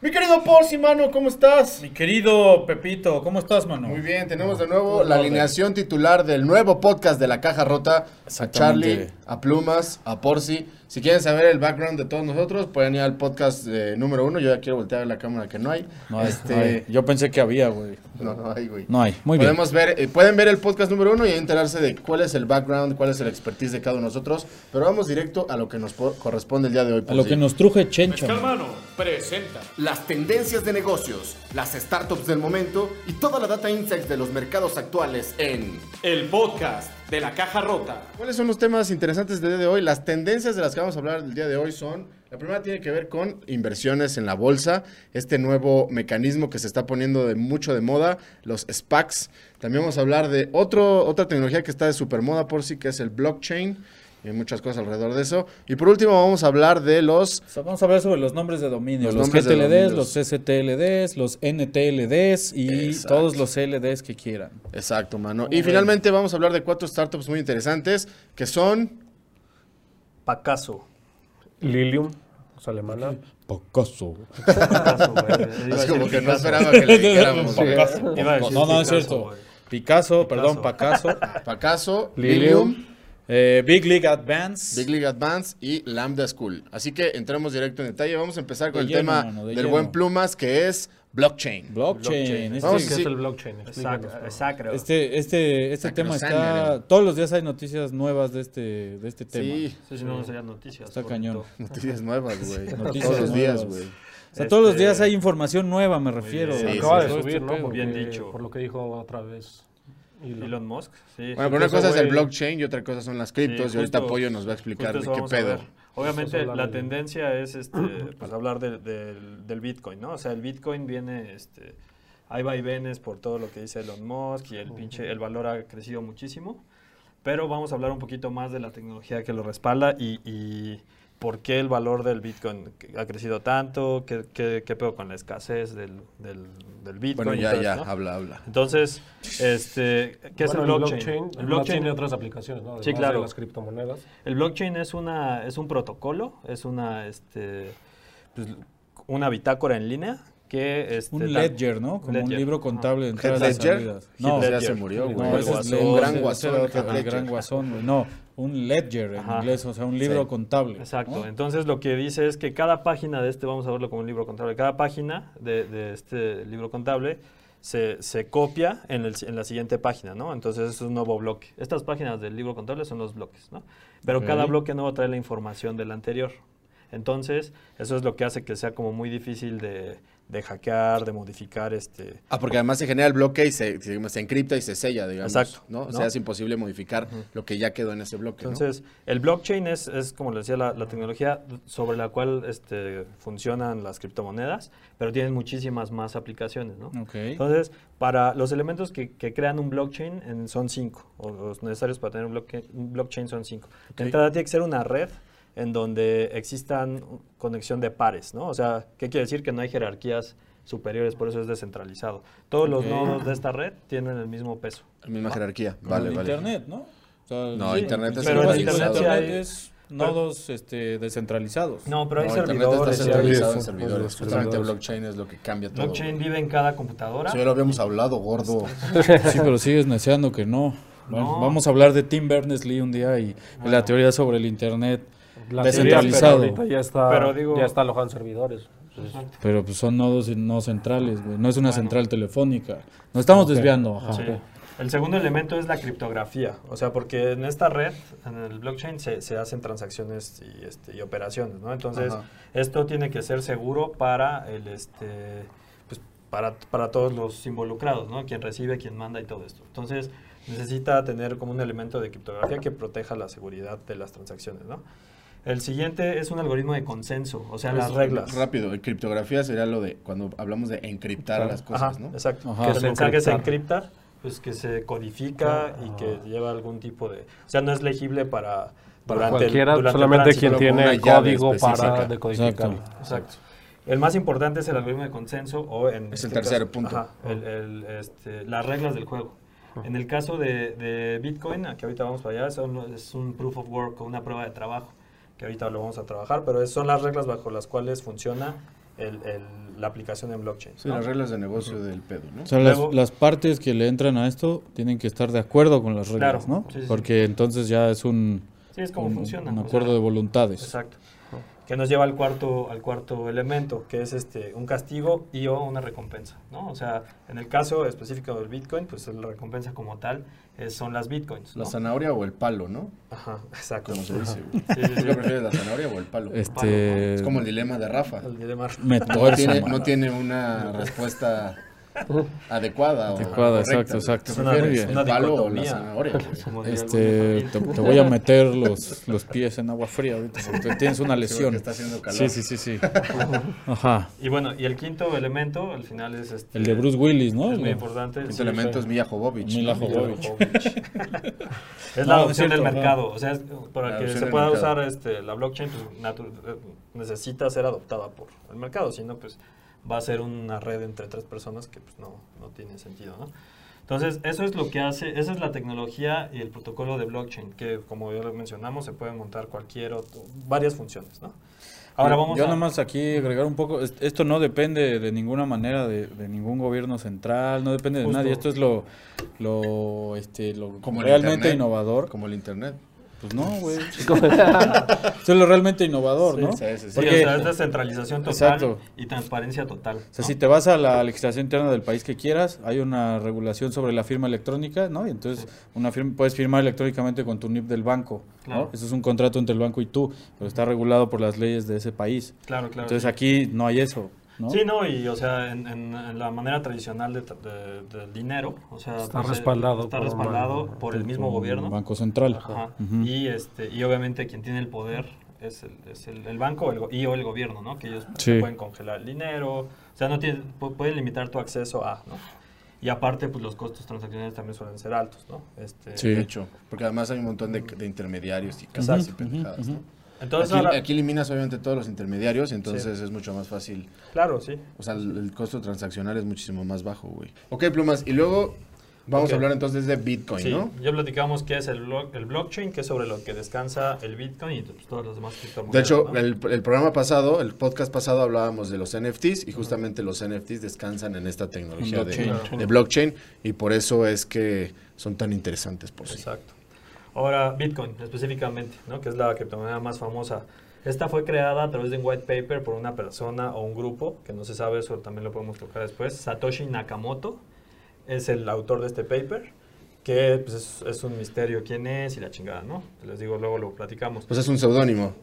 Mi querido Porci, mano, ¿cómo estás? Mi querido Pepito, ¿cómo estás, mano? Muy bien, tenemos de nuevo la alineación titular del nuevo podcast de La Caja Rota. A Charlie, a Plumas, a Porci. Si quieren saber el background de todos nosotros, pueden ir al podcast eh, número uno. Yo ya quiero voltear a la cámara que no hay. No hay, este... Yo pensé que había, güey. No, no hay, güey. No hay, muy Podemos Ver, eh, pueden ver el podcast número uno y enterarse de cuál es el background, cuál es el expertise de cada uno de nosotros. Pero vamos directo a lo que nos corresponde el día de hoy. A lo que nos truje Chencho. hermano, presenta las tendencias de negocios, las startups del momento y toda la data insights de los mercados actuales en el podcast de la caja rota. ¿Cuáles son los temas interesantes del día de hoy? Las tendencias de las que vamos a hablar el día de hoy son, la primera tiene que ver con inversiones en la bolsa, este nuevo mecanismo que se está poniendo de mucho de moda, los SPACs. También vamos a hablar de otro, otra tecnología que está de super moda por sí, que es el blockchain y muchas cosas alrededor de eso. Y por último vamos a hablar de los... vamos a hablar sobre los nombres de dominio, los, GTLDs, los STLDs, los NTLDs y todos los CLDs que quieran. Exacto, mano. y finalmente vamos a hablar de cuatro startups muy interesantes que son... Pacaso. Lilium, es alemana. Pacaso. es como que no esperaba que le dijéramos. No, no, es cierto. Picasso, perdón, Pacaso. Pacaso, Lilium eh, Big League Advance. Big League Advance y Lambda School. Así que entremos directo en detalle. Vamos a empezar con el tema del buen Plumas, que es blockchain. Blockchain. Este, ¿Qué es el blockchain? Exacto. Este, este, este tema está... Todos los días hay noticias nuevas de este, de este tema. Sí, sí, no serían noticias. Está cañón. Noticias nuevas, güey. todos los días, güey. O sea, todos los días este, hay información nueva, me refiero. Sí, acaba de subir, ¿no? Bien dicho. Por lo que dijo otra vez Elon Musk, sí. Bueno, pero una cosa es el blockchain y otra cosa son las criptos. y ahorita Pollo nos va a explicar qué pedo. Obviamente la tendencia es este, pues, hablar del Bitcoin, ¿no? O sea, el Bitcoin viene, este, hay vaivenes por todo lo que dice Elon Musk y el pinche, el valor ha crecido muchísimo. Pero vamos a hablar un poquito más de la tecnología que lo respalda y por qué el valor del Bitcoin ha crecido tanto, qué, qué, qué pedo con la escasez del, del, del Bitcoin. Bueno, ya, ya, habla, habla. Entonces, este, ¿qué es el blockchain? El blockchain, tiene otras aplicaciones, ¿no? sí, claro. las criptomonedas. El blockchain es, una, es un protocolo, es una, este, pues, una bitácora en línea que este, un ledger, ¿no? Como un libro contable en todas las salidas. No, ya se murió, güey. No, es un gran guasón, el gran guasón, No, un ledger en inglés, o sea, un libro contable. Exacto. Entonces lo que dice es que cada página de este, vamos a verlo como un libro contable, cada página de, de este libro contable se, se copia en, el, en, la siguiente página, ¿no? Entonces es un nuevo bloque. Estas páginas del libro contable son los bloques, ¿no? Pero cada bloque nuevo trae la información del anterior. Entonces, eso es lo que hace que sea como muy difícil de, de hackear, de modificar este... Ah, porque además se genera el bloque y se, se, encripta y se sella, digamos. Exacto. ¿no? O sea, es imposible modificar lo que ya quedó en ese bloque. Entonces, el blockchain es, es, como le decía, la, tecnología sobre la cual este, funcionan las criptomonedas, pero tienen muchísimas más aplicaciones, ¿no? Entonces, para los elementos que, que crean un blockchain son cinco, o los necesarios para tener un blockchain, un blockchain son cinco. De entrada tiene que ser una red en donde existan conexión de pares, ¿no? O sea, ¿qué quiere decir? Que no hay jerarquías superiores, por eso es descentralizado. Todos los nodos de esta red tienen el mismo peso. La misma jerarquía, vale, vale. Internet, ¿no? no, Internet es pero Internet, es nodos este, descentralizados. No, pero hay servidores. Está centralizado en servidores. Justamente blockchain es lo que cambia todo. Blockchain vive en cada computadora. Eso ya lo habíamos hablado, gordo. sí, pero sigues deseando que no. Vamos a hablar de Tim Berners-Lee un día y la teoría sobre el Internet descentralizado. ya está, pero digo, ya está alojado en servidores. Pero pues son nodos no centrales, No es una central telefónica. Nos estamos desviando. El segundo elemento es la criptografía. O sea, porque en esta red, en el blockchain, se, se hacen transacciones y, este, y operaciones, ¿no? Entonces, esto tiene que ser seguro para el este pues, para, para todos los involucrados, ¿no? Quien recibe, quien manda y todo esto. Entonces, necesita tener como un elemento de criptografía que proteja la seguridad de las transacciones, ¿no? El siguiente es un algoritmo de consenso, o sea, las reglas. Rápido, en criptografía sería lo de cuando hablamos de encriptar las cosas, ¿no? Exacto. que el mensaje se encripta, pues que se codifica y que lleva algún tipo de... O sea, no es legible para... Para cualquiera, solamente quien tiene el código para decodificar. Exacto. El más importante es el algoritmo de consenso o en... Es el este tercer punto. Ajá, el, este, las reglas del juego. En el caso de, de Bitcoin, aquí ahorita vamos para allá, es un proof of work o una prueba de trabajo que ahorita lo vamos a trabajar, pero son las reglas bajo las cuales funciona la aplicación en blockchain. Sí, las reglas de negocio del pedo, ¿no? O sea, las, partes que le entran a esto tienen que estar de acuerdo con las reglas, ¿no? Porque entonces ya es un... Sí, es como funciona. Un acuerdo de voluntades. Exacto que nos lleva al cuarto, al cuarto elemento, que es este, un castigo y o una recompensa, ¿no? O sea, en el caso específico del Bitcoin, pues la recompensa como tal son las Bitcoins, La zanahoria o el palo, ¿no? Ajá, exacto. Como se dice. Sí, sí, sí. prefieres, la zanahoria o el palo? Este... Es como el dilema de Rafa. El dilema. no, tiene, no tiene una respuesta adecuada. Adecuada, exacto, exacto. Es una, una palo o la zanahoria. Este, te, te, voy a meter los, los pies en agua fría ahorita porque tienes una lesión. está haciendo calor. Sí, sí, sí, sí. Ajá. Y bueno, y el quinto elemento al final es este, el de Bruce Willis, ¿no? Es muy importante. El quinto elemento es Mila Jovovich. Mila Jovovich. es la adopción del mercado, o sea, para que se pueda usar este, la blockchain pues, eh, necesita ser adoptada por el mercado, si no pues va a ser una red entre tres personas que pues, no, no tiene sentido, ¿no? Entonces, eso es lo que hace, esa es la tecnología y el protocolo de blockchain, que como ya lo mencionamos, se puede montar cualquier otro, varias funciones, ¿no? Ahora vamos Yo a... nomás aquí agregar un poco, esto no depende de ninguna manera de, ningún gobierno central, no depende de nadie, esto es lo, lo, este, lo realmente innovador. Como el Internet. Pues no, güey. Eso es lo realmente innovador, ¿no? Sí, sí, sí. Porque, o sea, es descentralización total y transparencia total. O sea, si te vas a la legislación interna del país que quieras, hay una regulación sobre la firma electrónica, ¿no? Y entonces una firma, puedes firmar electrónicamente con tu NIP del banco, ¿no? Eso es un contrato entre el banco y tú, pero está regulado por las leyes de ese país. Claro, claro. Entonces aquí no hay eso. Sí, no, y o sea, en, la manera tradicional del de, dinero, o sea, está pues, respaldado, está por, respaldado por el mismo gobierno. Banco Central. Ajá. Y, este, y obviamente quien tiene el poder es el, es el, banco el, y o el gobierno, ¿no? Que ellos pueden congelar el dinero, o sea, no tienen, pueden limitar tu acceso a, ¿no? Y aparte, pues los costos transaccionales también suelen ser altos, ¿no? Este, sí, de hecho, porque además hay un montón de, intermediarios y casas y pendejadas, ¿no? Entonces, aquí, eliminas obviamente todos los intermediarios, entonces es mucho más fácil. Claro, sí. O sea, el, costo transaccional es muchísimo más bajo, güey. Ok, plumas. Y luego vamos a hablar entonces de Bitcoin, sí, ¿no? Ya platicamos qué es el, el blockchain, que es sobre lo que descansa el Bitcoin y pues, todas las demás criptomonedas. De hecho, el, el, programa pasado, el podcast pasado hablábamos de los NFTs y justamente los NFTs descansan en esta tecnología de, de, blockchain y por eso es que son tan interesantes por sí. Exacto. Ahora, Bitcoin específicamente, ¿no? que es la criptomoneda más famosa. Esta fue creada a través de un white paper por una persona o un grupo, que no se sabe, eso también lo podemos tocar después. Satoshi Nakamoto es el autor de este paper, que pues, es, es, un misterio quién es y la chingada, ¿no? Les digo, luego lo platicamos. Pues es un seudónimo.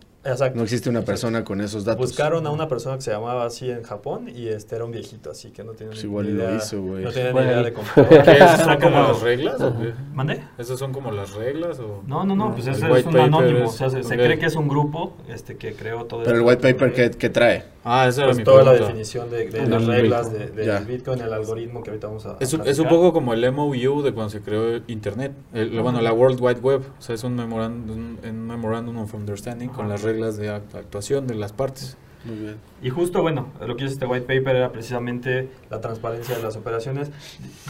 No existe una persona con esos datos. Buscaron a una persona que se llamaba así en Japón y este era un viejito, así que no tiene pues igual idea. lo hizo, güey. No tiene ni idea de computadora. ¿Esas son como las reglas o qué? ¿Mande? ¿Esas son como las reglas o...? No, no, no, pues ese es un anónimo. o sea, se, cree que es un grupo este, que creó todo Pero el white paper, ¿qué, qué trae? Ah, esa pues toda la definición de, las reglas del de, Bitcoin, el algoritmo que ahorita vamos a. Es, es, un poco como el MOU de cuando se creó Internet. bueno, la World Wide Web. O sea, es un Memorandum, un memorandum of Understanding con las reglas de actuación de las partes. Muy bien. Y justo, bueno, lo que hizo este white paper era precisamente la transparencia de las operaciones.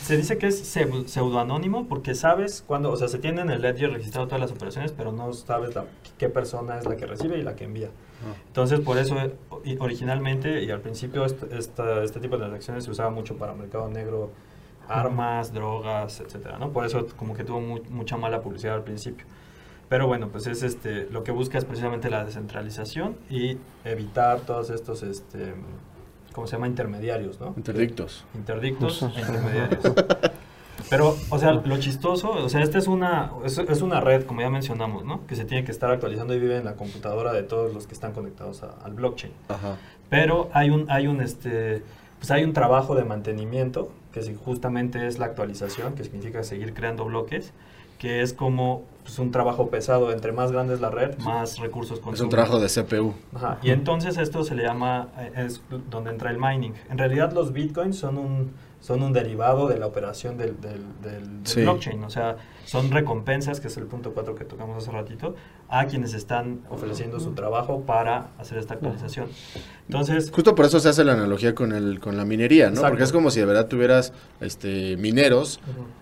Se dice que es pseudoanónimo porque sabes cuándo, o sea, se tiene en el ledger registrado todas las operaciones, pero no sabes qué persona es la que recibe y la que envía. Entonces, por eso, originalmente y al principio, este, este tipo de transacciones se usaba mucho para mercado negro, armas, drogas, etcétera, ¿no? Por eso, como que tuvo mucha mala publicidad al principio. Pero bueno, pues es este, lo que busca es precisamente la descentralización y evitar todos estos, este, ¿cómo se llama? Intermediarios, ¿no? Interdictos. Interdictos e intermediarios. Pero, o sea, lo chistoso, o sea, esta es una, es, una red, como ya mencionamos, ¿no? Que se tiene que estar actualizando y vive en la computadora de todos los que están conectados al blockchain. Ajá. Pero hay un, hay un, este, pues hay un trabajo de mantenimiento, que justamente es la actualización, que significa seguir creando bloques, que es como pues, un trabajo pesado. Entre más grande es la red, más recursos consume. Es un trabajo de CPU. Ajá. Y entonces esto se le llama, eh, es donde entra el mining. En realidad los bitcoins son un son un derivado de la operación del, del, blockchain. O sea, son recompensas, que es el punto 4 que tocamos hace ratito, a quienes están ofreciendo su trabajo para hacer esta actualización. Entonces... Justo por eso se hace la analogía con, el, con la minería, ¿no? Porque es como si de verdad tuvieras este, mineros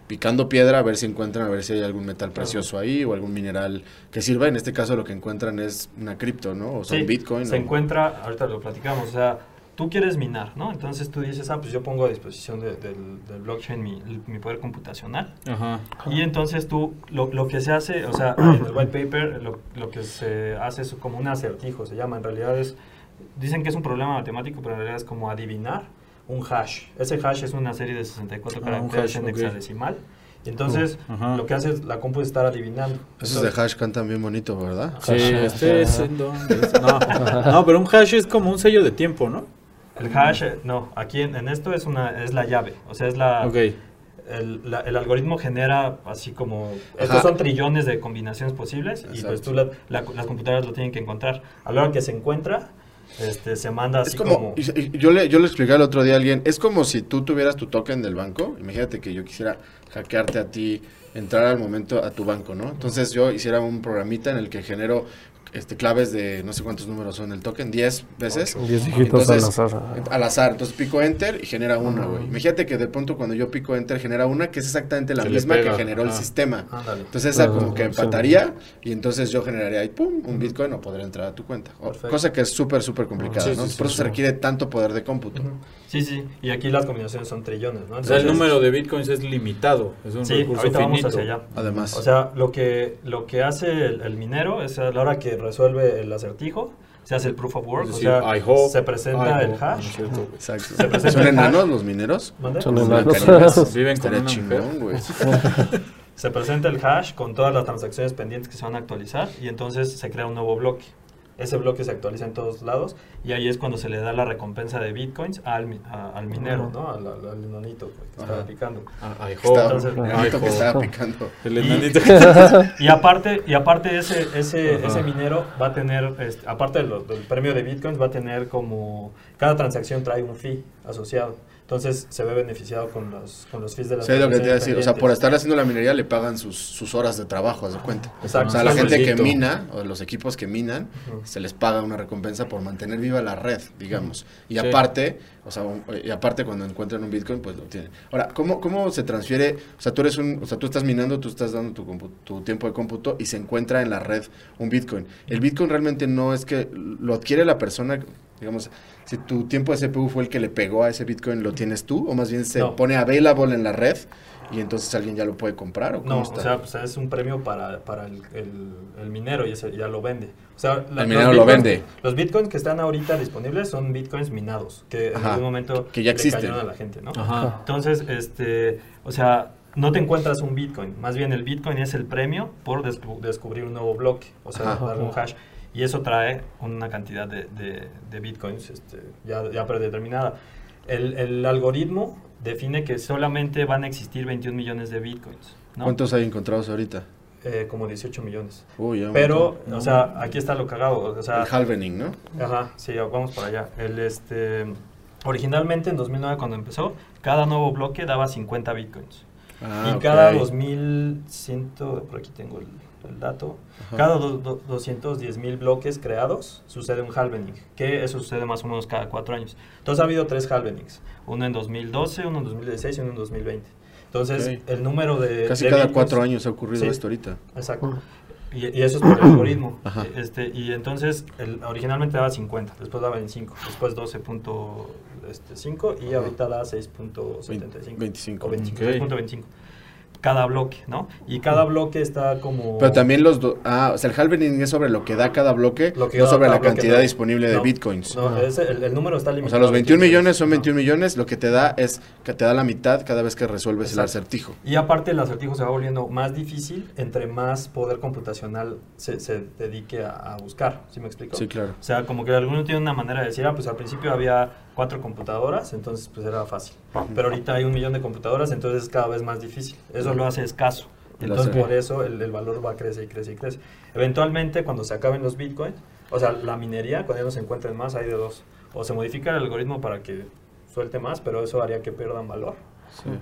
picando piedra a ver si encuentran, a ver si hay algún metal precioso ahí o algún mineral que sirva. En este caso lo que encuentran es una cripto, ¿no? O son bitcoin. Se encuentra, ahorita lo platicamos, o sea tú quieres minar, ¿no? Entonces tú dices, ah, pues yo pongo a disposición del, del, blockchain mi, mi, poder computacional. Ajá. Y entonces tú, lo, lo, que se hace, o sea, en el white paper, lo, lo, que se hace es como un acertijo, se llama. En realidad es, dicen que es un problema matemático, pero en realidad es como adivinar un hash. Ese hash es una serie de 64 ah, caracteres en hexadecimal. Y entonces, lo que hace es la compu es estar adivinando. Esos de hash cantan bien bonito, ¿verdad? Sí, este es en donde no, no, pero un hash es como un sello de tiempo, ¿no? El hash, no, aquí en, esto es una es la llave, o sea, es la... El, algoritmo genera así como... Estos son trillones de combinaciones posibles y pues tú las computadoras lo tienen que encontrar. A la hora que se encuentra, este, se manda así como... yo, le, yo le expliqué el otro día a alguien, es como si tú tuvieras tu token del banco, imagínate que yo quisiera hackearte a ti, entrar al momento a tu banco, ¿no? Entonces yo hiciera un programita en el que genero este, claves de no sé cuántos números son el token, 10 veces. 10 dígitos al azar. Al azar. Entonces pico enter y genera una, güey. Imagínate que de pronto cuando yo pico enter genera una que es exactamente la misma que generó el sistema. Entonces esa como que empataría y entonces yo generaría ahí, pum, un bitcoin o podría entrar a tu cuenta. Cosa que es súper, súper complicada, ¿no? Por eso se requiere tanto poder de cómputo. Sí, sí. Y aquí las combinaciones son trillones, ¿no? o sea, el número de bitcoins es limitado. Es un sí, ahorita vamos hacia allá. Además. O sea, lo que, lo que hace el, el minero es a la hora que resuelve el acertijo, se hace el proof of work, o sea, se presenta el hash. Exacto. Se presenta ¿Son enanos los mineros? Son enanos. Viven con un chingón, güey. se presenta el hash con todas las transacciones pendientes que se van a actualizar y entonces se crea un nuevo bloque ese bloque se actualiza en todos lados y ahí es cuando se le da la recompensa de bitcoins al, al minero, ¿no? Al, al, enanito que estaba picando. Que estaba picando. El enanito. Y, aparte, y aparte ese, ese, ese minero va a tener, este, aparte del premio de bitcoins, va a tener como, cada transacción trae un fee asociado. Entonces se ve beneficiado con los, con los fees de las Sí, lo que te iba a decir. O sea, por estar haciendo la minería le pagan sus, sus horas de trabajo, haz de cuenta. Exacto. O sea, la gente que mina, o los equipos que minan, se les paga una recompensa por mantener viva la red, digamos. Y aparte, o sea, y aparte cuando encuentran un Bitcoin, pues lo tienen. Ahora, ¿cómo, ¿cómo se transfiere? O sea, tú eres un, o sea, tú estás minando, tú estás dando tu, tu tiempo de cómputo y se encuentra en la red un Bitcoin. El Bitcoin realmente no es que lo adquiere la persona digamos, si tu tiempo de CPU fue el que le pegó a ese Bitcoin, ¿lo tienes tú? ¿O más bien se pone available en la red y entonces alguien ya lo puede comprar? ¿o no, o sea, pues es un premio para, para el, el, minero y ese ya lo vende. O sea, el minero lo vende. Los Bitcoins que están ahorita disponibles son Bitcoins minados, que en algún momento que ya existen. a la gente, ¿no? Entonces, este, o sea, no te encuentras un Bitcoin, más bien el Bitcoin es el premio por descubrir un nuevo bloque, o sea, darle un hash y eso trae una cantidad de, de, bitcoins este, ya, ya, predeterminada. El, el, algoritmo define que solamente van a existir 21 millones de bitcoins. ¿Cuántos hay encontrados ahorita? Eh, como 18 millones. Pero, o sea, aquí está lo cagado. O sea, el halvening, ¿no? Ajá, sí, vamos para allá. El, este, originalmente, en 2009, cuando empezó, cada nuevo bloque daba 50 bitcoins. Ah, y cada 2100, por aquí tengo el, el dato, cada 210 mil bloques creados sucede un halvening, que eso sucede más o menos cada cuatro años. Entonces ha habido tres halvenings, uno en 2012, uno en 2016 y uno en 2020. Entonces el número de... Casi cada cuatro años ha ocurrido esto ahorita. Exacto. Y, eso es por el algoritmo. Este, y entonces el, originalmente daba 50, después daba 25, después 12.5 y ahorita da 6.75. 25. O 25 cada bloque, ¿no? Y cada bloque está como... Pero también los... dos, ah, o sea, el halving es sobre lo que da cada bloque, no sobre la cantidad disponible de bitcoins. No, el, número está limitado. O sea, los 21 millones son 21 millones, lo que te da es que te da la mitad cada vez que resuelves el acertijo. Y aparte el acertijo se va volviendo más difícil entre más poder computacional se, se dedique a, buscar, ¿sí me explico? Sí, claro. O sea, como que alguno tiene una manera de decir, ah, pues al principio había cuatro computadoras, entonces pues era fácil. Pero ahorita hay un millón de computadoras, entonces es cada vez más difícil. Eso lo hace escaso. Entonces por eso el, valor va a crecer y crece y crece. Eventualmente cuando se acaben los bitcoins, o sea, la minería, cuando ya no se encuentren más, hay de dos. O se modifica el algoritmo para que suelte más, pero eso haría que pierdan valor.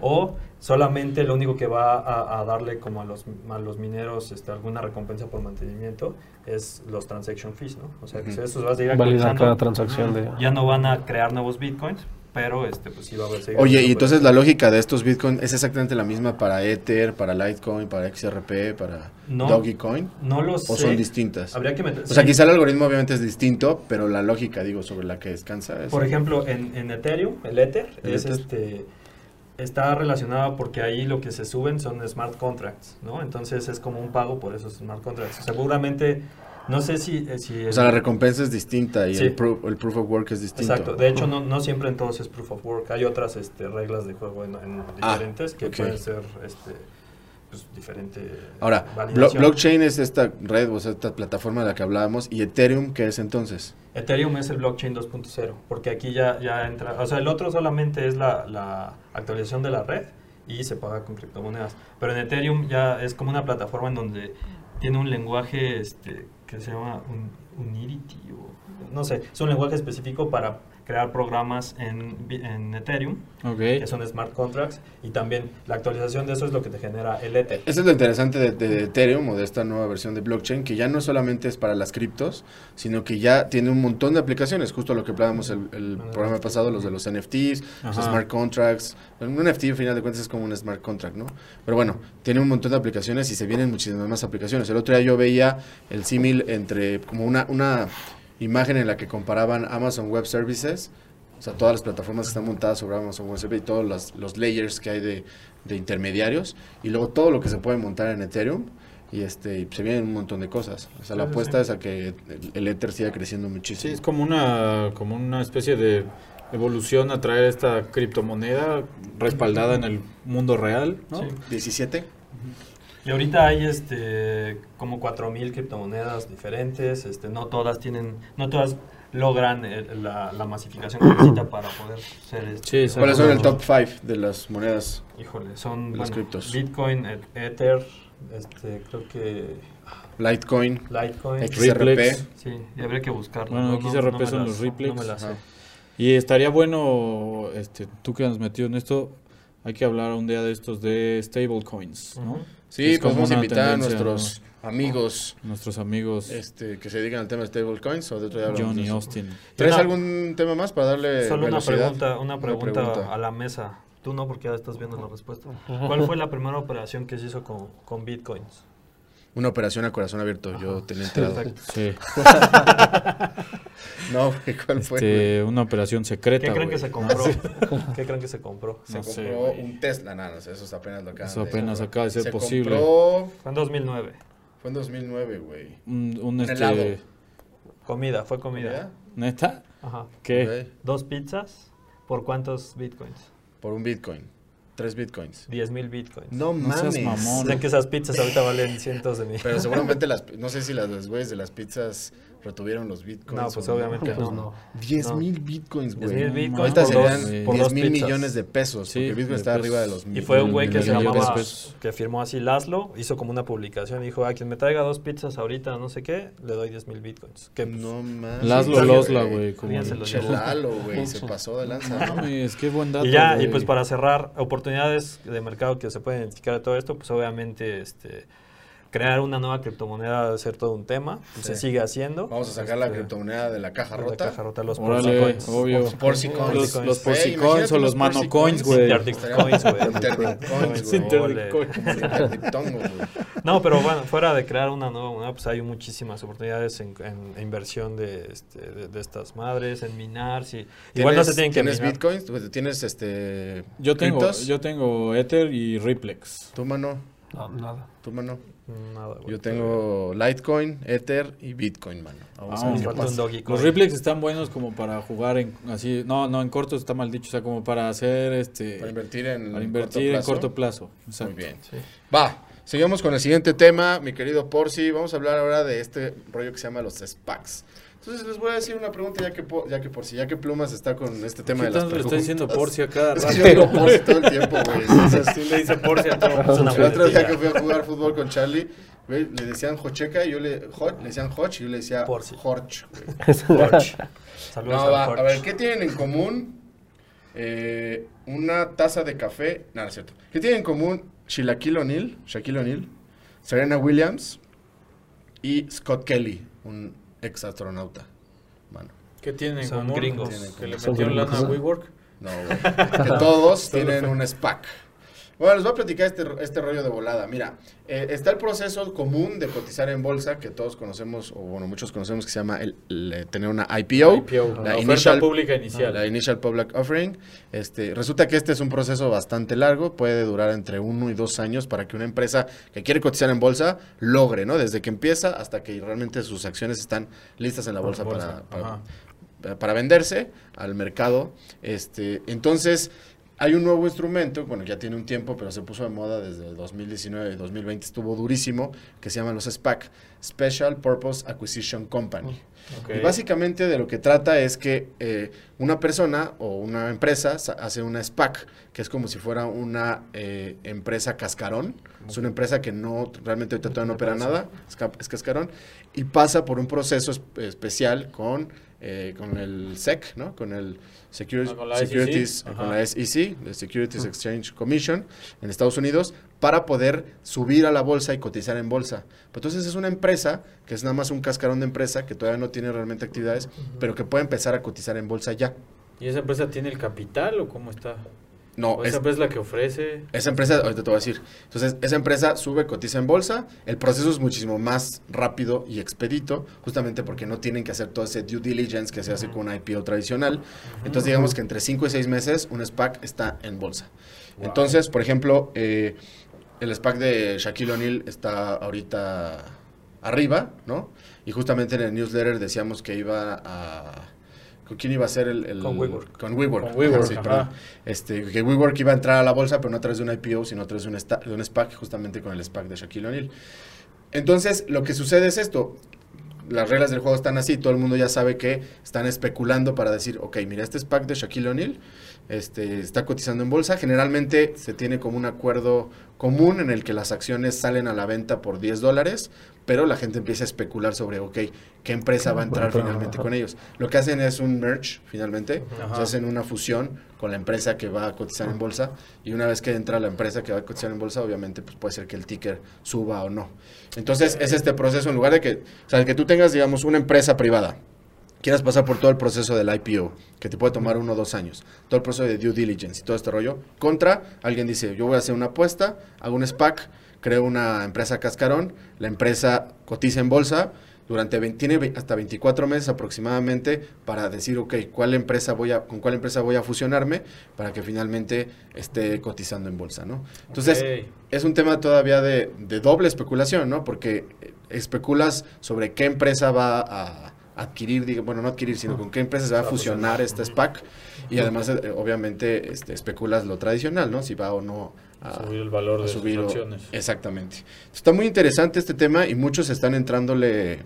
O solamente lo único que va a, darle como a los, a los mineros este, alguna recompensa por mantenimiento es los transaction fees, ¿no? O sea, que eso va a seguir Validar cada transacción de... Ya no van a crear nuevos bitcoins, pero este pues sí va a haber Oye, y entonces la lógica de estos Bitcoin es exactamente la misma para Ether, para Litecoin, para XRP, para Dogecoin? No lo sé. ¿O son distintas? Habría que meter, O sea, quizá el algoritmo obviamente es distinto, pero la lógica, digo, sobre la que descansa es... Por ejemplo, en, en Ethereum, el Ether, es este está relacionado porque ahí lo que se suben son smart contracts, ¿no? Entonces es como un pago por esos smart contracts. Seguramente no sé si... Eh, si o sea, la recompensa es distinta y el, proof, of work es distinto. Exacto. De hecho, no, no siempre entonces es proof of work. Hay otras este, reglas de juego en, ah, diferentes que pueden ser este, pues, diferente. Ahora, blockchain es esta red, o sea, esta plataforma de la que hablábamos. ¿Y Ethereum qué es entonces? Ethereum es el blockchain 2.0, porque aquí ya, ya entra... O sea, el otro solamente es la, la actualización de la red y se paga con criptomonedas. Pero en Ethereum ya es como una plataforma en donde tiene un lenguaje este, que se llama un, Unity, o, no sé, es un lenguaje específico para crear programas en, en Ethereum, que son smart contracts, y también la actualización de eso es lo que te genera el Ether. Eso es lo interesante de, Ethereum o de esta nueva versión de blockchain, que ya no solamente es para las criptos, sino que ya tiene un montón de aplicaciones, justo lo que hablábamos el, el programa pasado, los de los NFTs, los smart contracts. Un NFT, al final de cuentas, es como un smart contract, ¿no? Pero bueno, tiene un montón de aplicaciones y se vienen muchísimas más aplicaciones. El otro día yo veía el símil entre como una... una imagen en la que comparaban Amazon Web Services, o sea, todas las plataformas que están montadas sobre Amazon Web Services y todos los, los layers que hay de, de, intermediarios, y luego todo lo que se puede montar en Ethereum, y este se vienen un montón de cosas. O sea, la apuesta es a que el, Ether siga creciendo muchísimo. Sí, es como una, como una especie de evolución a traer esta criptomoneda respaldada en el mundo real, ¿no? Sí. 17. Y ahorita hay este como 4000 criptomonedas diferentes, este no todas tienen no todas logran la, masificación que necesita para poder ser este, sí, ¿Cuáles son el top 5 de las monedas? Híjole, son los criptos. Bitcoin, Ether, este creo que Litecoin, Litecoin, XRP. Sí, y habría que buscarlo. Bueno, XRP son los Riplex. No me la sé. Y estaría bueno, este, tú que has metido en esto, hay que hablar un día de estos de stablecoins, ¿no? Vamos a invitar a nuestros amigos. Nuestros amigos. Este, que se dedican al tema de stablecoins o de otro Johnny Austin. ¿Traes algún tema más para darle Solo una pregunta, una pregunta, a la mesa. Tú no, porque ya estás viendo la respuesta. ¿Cuál fue la primera operación que se hizo con, con bitcoins? Una operación a corazón abierto, yo tenía enterado. Sí. no, ¿cuál fue? Este, una operación secreta. ¿Qué creen que se compró? ¿Qué creen que se compró? Se compró un Tesla, nada, eso es apenas lo que Eso apenas acaba de ser se posible. Compró... Fue en 2009. Fue en 2009, güey. Un, un este... Comida, fue comida. ¿Neta? Ajá. ¿Qué? Dos pizzas, ¿por cuántos bitcoins? Por un bitcoin. Tres bitcoins. Diez mil bitcoins. No, no mames. Mamón. Sé que esas pizzas ahorita valen cientos de mil. Pero seguramente las, no sé si las, los güeyes de las pizzas retuvieron los bitcoins. No, pues obviamente no. no. 10 mil bitcoins, güey. 10 mil bitcoins. Ahorita serían 10 mil millones de pesos. Sí, porque bitcoin está arriba de los mil. Y fue un güey que se llamaba, que firmó así Laszlo, hizo como una publicación y dijo, a quien me traiga dos pizzas ahorita, no sé qué, le doy 10 mil bitcoins. Que, no mames. Laszlo Losla, güey. Lalo, güey, se pasó de lanza. No, es que buen dato. Y ya, y pues para cerrar, oportunidades de mercado que se pueden identificar de todo esto, pues obviamente, este crear una nueva criptomoneda debe ser todo un tema. Se sigue haciendo. Vamos a sacar la este, criptomoneda de la caja rota. La caja rota, los porcicoins. Obvio. Los porcicoins. Los, porcicoins o los manocoins, güey. Interdict güey. No, pero bueno, fuera de crear una nueva moneda, pues hay muchísimas oportunidades en, inversión de, este, de, estas madres, en minar. Sí. Igual no se tienen que ¿Tienes bitcoins? ¿Tienes este yo tengo, yo tengo Ether y Riplex. ¿Tu mano? No, nada. ¿Tu mano? Nada, Yo tengo Litecoin, Ether y Bitcoin, mano. Vamos a ver Los Riplex están buenos como para jugar en así, no, no en corto está mal dicho, o sea, como para hacer este para invertir en para invertir corto en corto plazo. Muy bien. Va, seguimos con el siguiente tema, mi querido Porci, vamos a hablar ahora de este rollo que se llama los SPACs. Entonces les voy a decir una pregunta ya que ya que por si ya que Plumas está con este tema de las preguntas. está diciendo Porci a cada rato. Es que yo digo Porci todo el tiempo, güey. Entonces sí le dice Porci a todo. El otro día que fui a jugar fútbol con Charlie, güey, le decían Jocheca y yo le le decían Hoch y yo le decía Porci. Jorch. Jorch. Saludos no, a, a ver, ¿qué tienen en común? Eh, una taza de café, nada, no es cierto. ¿Qué tienen en común Shaquille O'Neal, Shaquille O'Neal, Serena Williams y Scott Kelly, un ex astronauta. Mano. ¿Qué tienen Son gringos. Que le metieron lana a WeWork. No, que todos tienen un SPAC. Bueno, les voy a platicar este, este rollo de volada. Mira, eh, está el proceso común de cotizar en bolsa que todos conocemos, o bueno, muchos conocemos que se llama el, tener una IPO. la, inicial, pública inicial. La Initial Public Offering. Este, resulta que este es un proceso bastante largo, puede durar entre uno y dos años para que una empresa que quiere cotizar en bolsa logre, ¿no? Desde que empieza hasta que realmente sus acciones están listas en la bolsa, Para, para, para, venderse al mercado. Este, entonces hay un nuevo instrumento, bueno, ya tiene un tiempo, pero se puso de moda desde 2019 y 2020, estuvo durísimo, que se llaman los SPAC, Special Purpose Acquisition Company. Y básicamente de lo que trata es que eh, una persona o una empresa hace una SPAC, que es como si fuera una eh, empresa cascarón. Es una empresa que no realmente todavía no opera nada, es, cascarón, y pasa por un proceso especial con, eh, con el SEC, ¿no? Con el Securities, con la Securities, con la SEC, la Securities Exchange Commission en Estados Unidos, para poder subir a la bolsa y cotizar en bolsa. Entonces es una empresa que es nada más un cascarón de empresa que todavía no tiene realmente actividades, pero que puede empezar a cotizar en bolsa ya. ¿Y esa empresa tiene el capital o cómo está? No, esa empresa es la que ofrece. Esa empresa, ahorita te voy a decir. Entonces, esa empresa sube, cotiza en bolsa. El proceso es muchísimo más rápido y expedito, justamente porque no tienen que hacer todo ese due diligence que se hace con una IPO tradicional. Entonces, digamos que entre 5 y 6 meses, un SPAC está en bolsa. Entonces, por ejemplo, eh, el SPAC de Shaquille O'Neal está ahorita arriba, ¿no? Y justamente en el newsletter decíamos que iba a ¿Con quién iba a ser el...? con WeWork. Con WeWork. Con Este, que WeWork iba a entrar a la bolsa, pero no a través de un IPO, sino a través de un, de un SPAC, justamente con el SPAC de Shaquille O'Neal. Entonces, lo que sucede es esto. Las reglas del juego están así, todo el mundo ya sabe que están especulando para decir, ok, mira, este SPAC de Shaquille O'Neal este, está cotizando en bolsa. Generalmente se tiene como un acuerdo común en el que las acciones salen a la venta por 10 dólares, pero la gente empieza a especular sobre, ok, ¿qué empresa va a entrar finalmente con ellos? Lo que hacen es un merge, finalmente, se hacen una fusión con la empresa que va a cotizar en bolsa, y una vez que entra la empresa que va a cotizar en bolsa, obviamente pues puede ser que el ticker suba o no. Entonces es este proceso, en lugar de que, o sea, que tú tengas, digamos, una empresa privada, quieras pasar por todo el proceso del IPO, que te puede tomar uno o dos años, todo el proceso de due diligence y todo este rollo, contra alguien dice, yo voy a hacer una apuesta, hago un SPAC, creo una empresa cascarón, la empresa cotiza en bolsa, durante tiene hasta 24 meses aproximadamente para decir, ok, ¿cuál empresa voy a, con cuál empresa voy a fusionarme para que finalmente esté cotizando en bolsa, ¿no? Entonces, es un tema todavía de, de doble especulación, ¿no? Porque especulas sobre qué empresa va a adquirir, bueno, no adquirir, sino con qué empresa se va a fusionar este SPAC y además, eh, obviamente, este, especulas lo tradicional, ¿no? Si va o no a subir el valor de subir acciones. Exactamente. Está muy interesante este tema y muchos están entrándole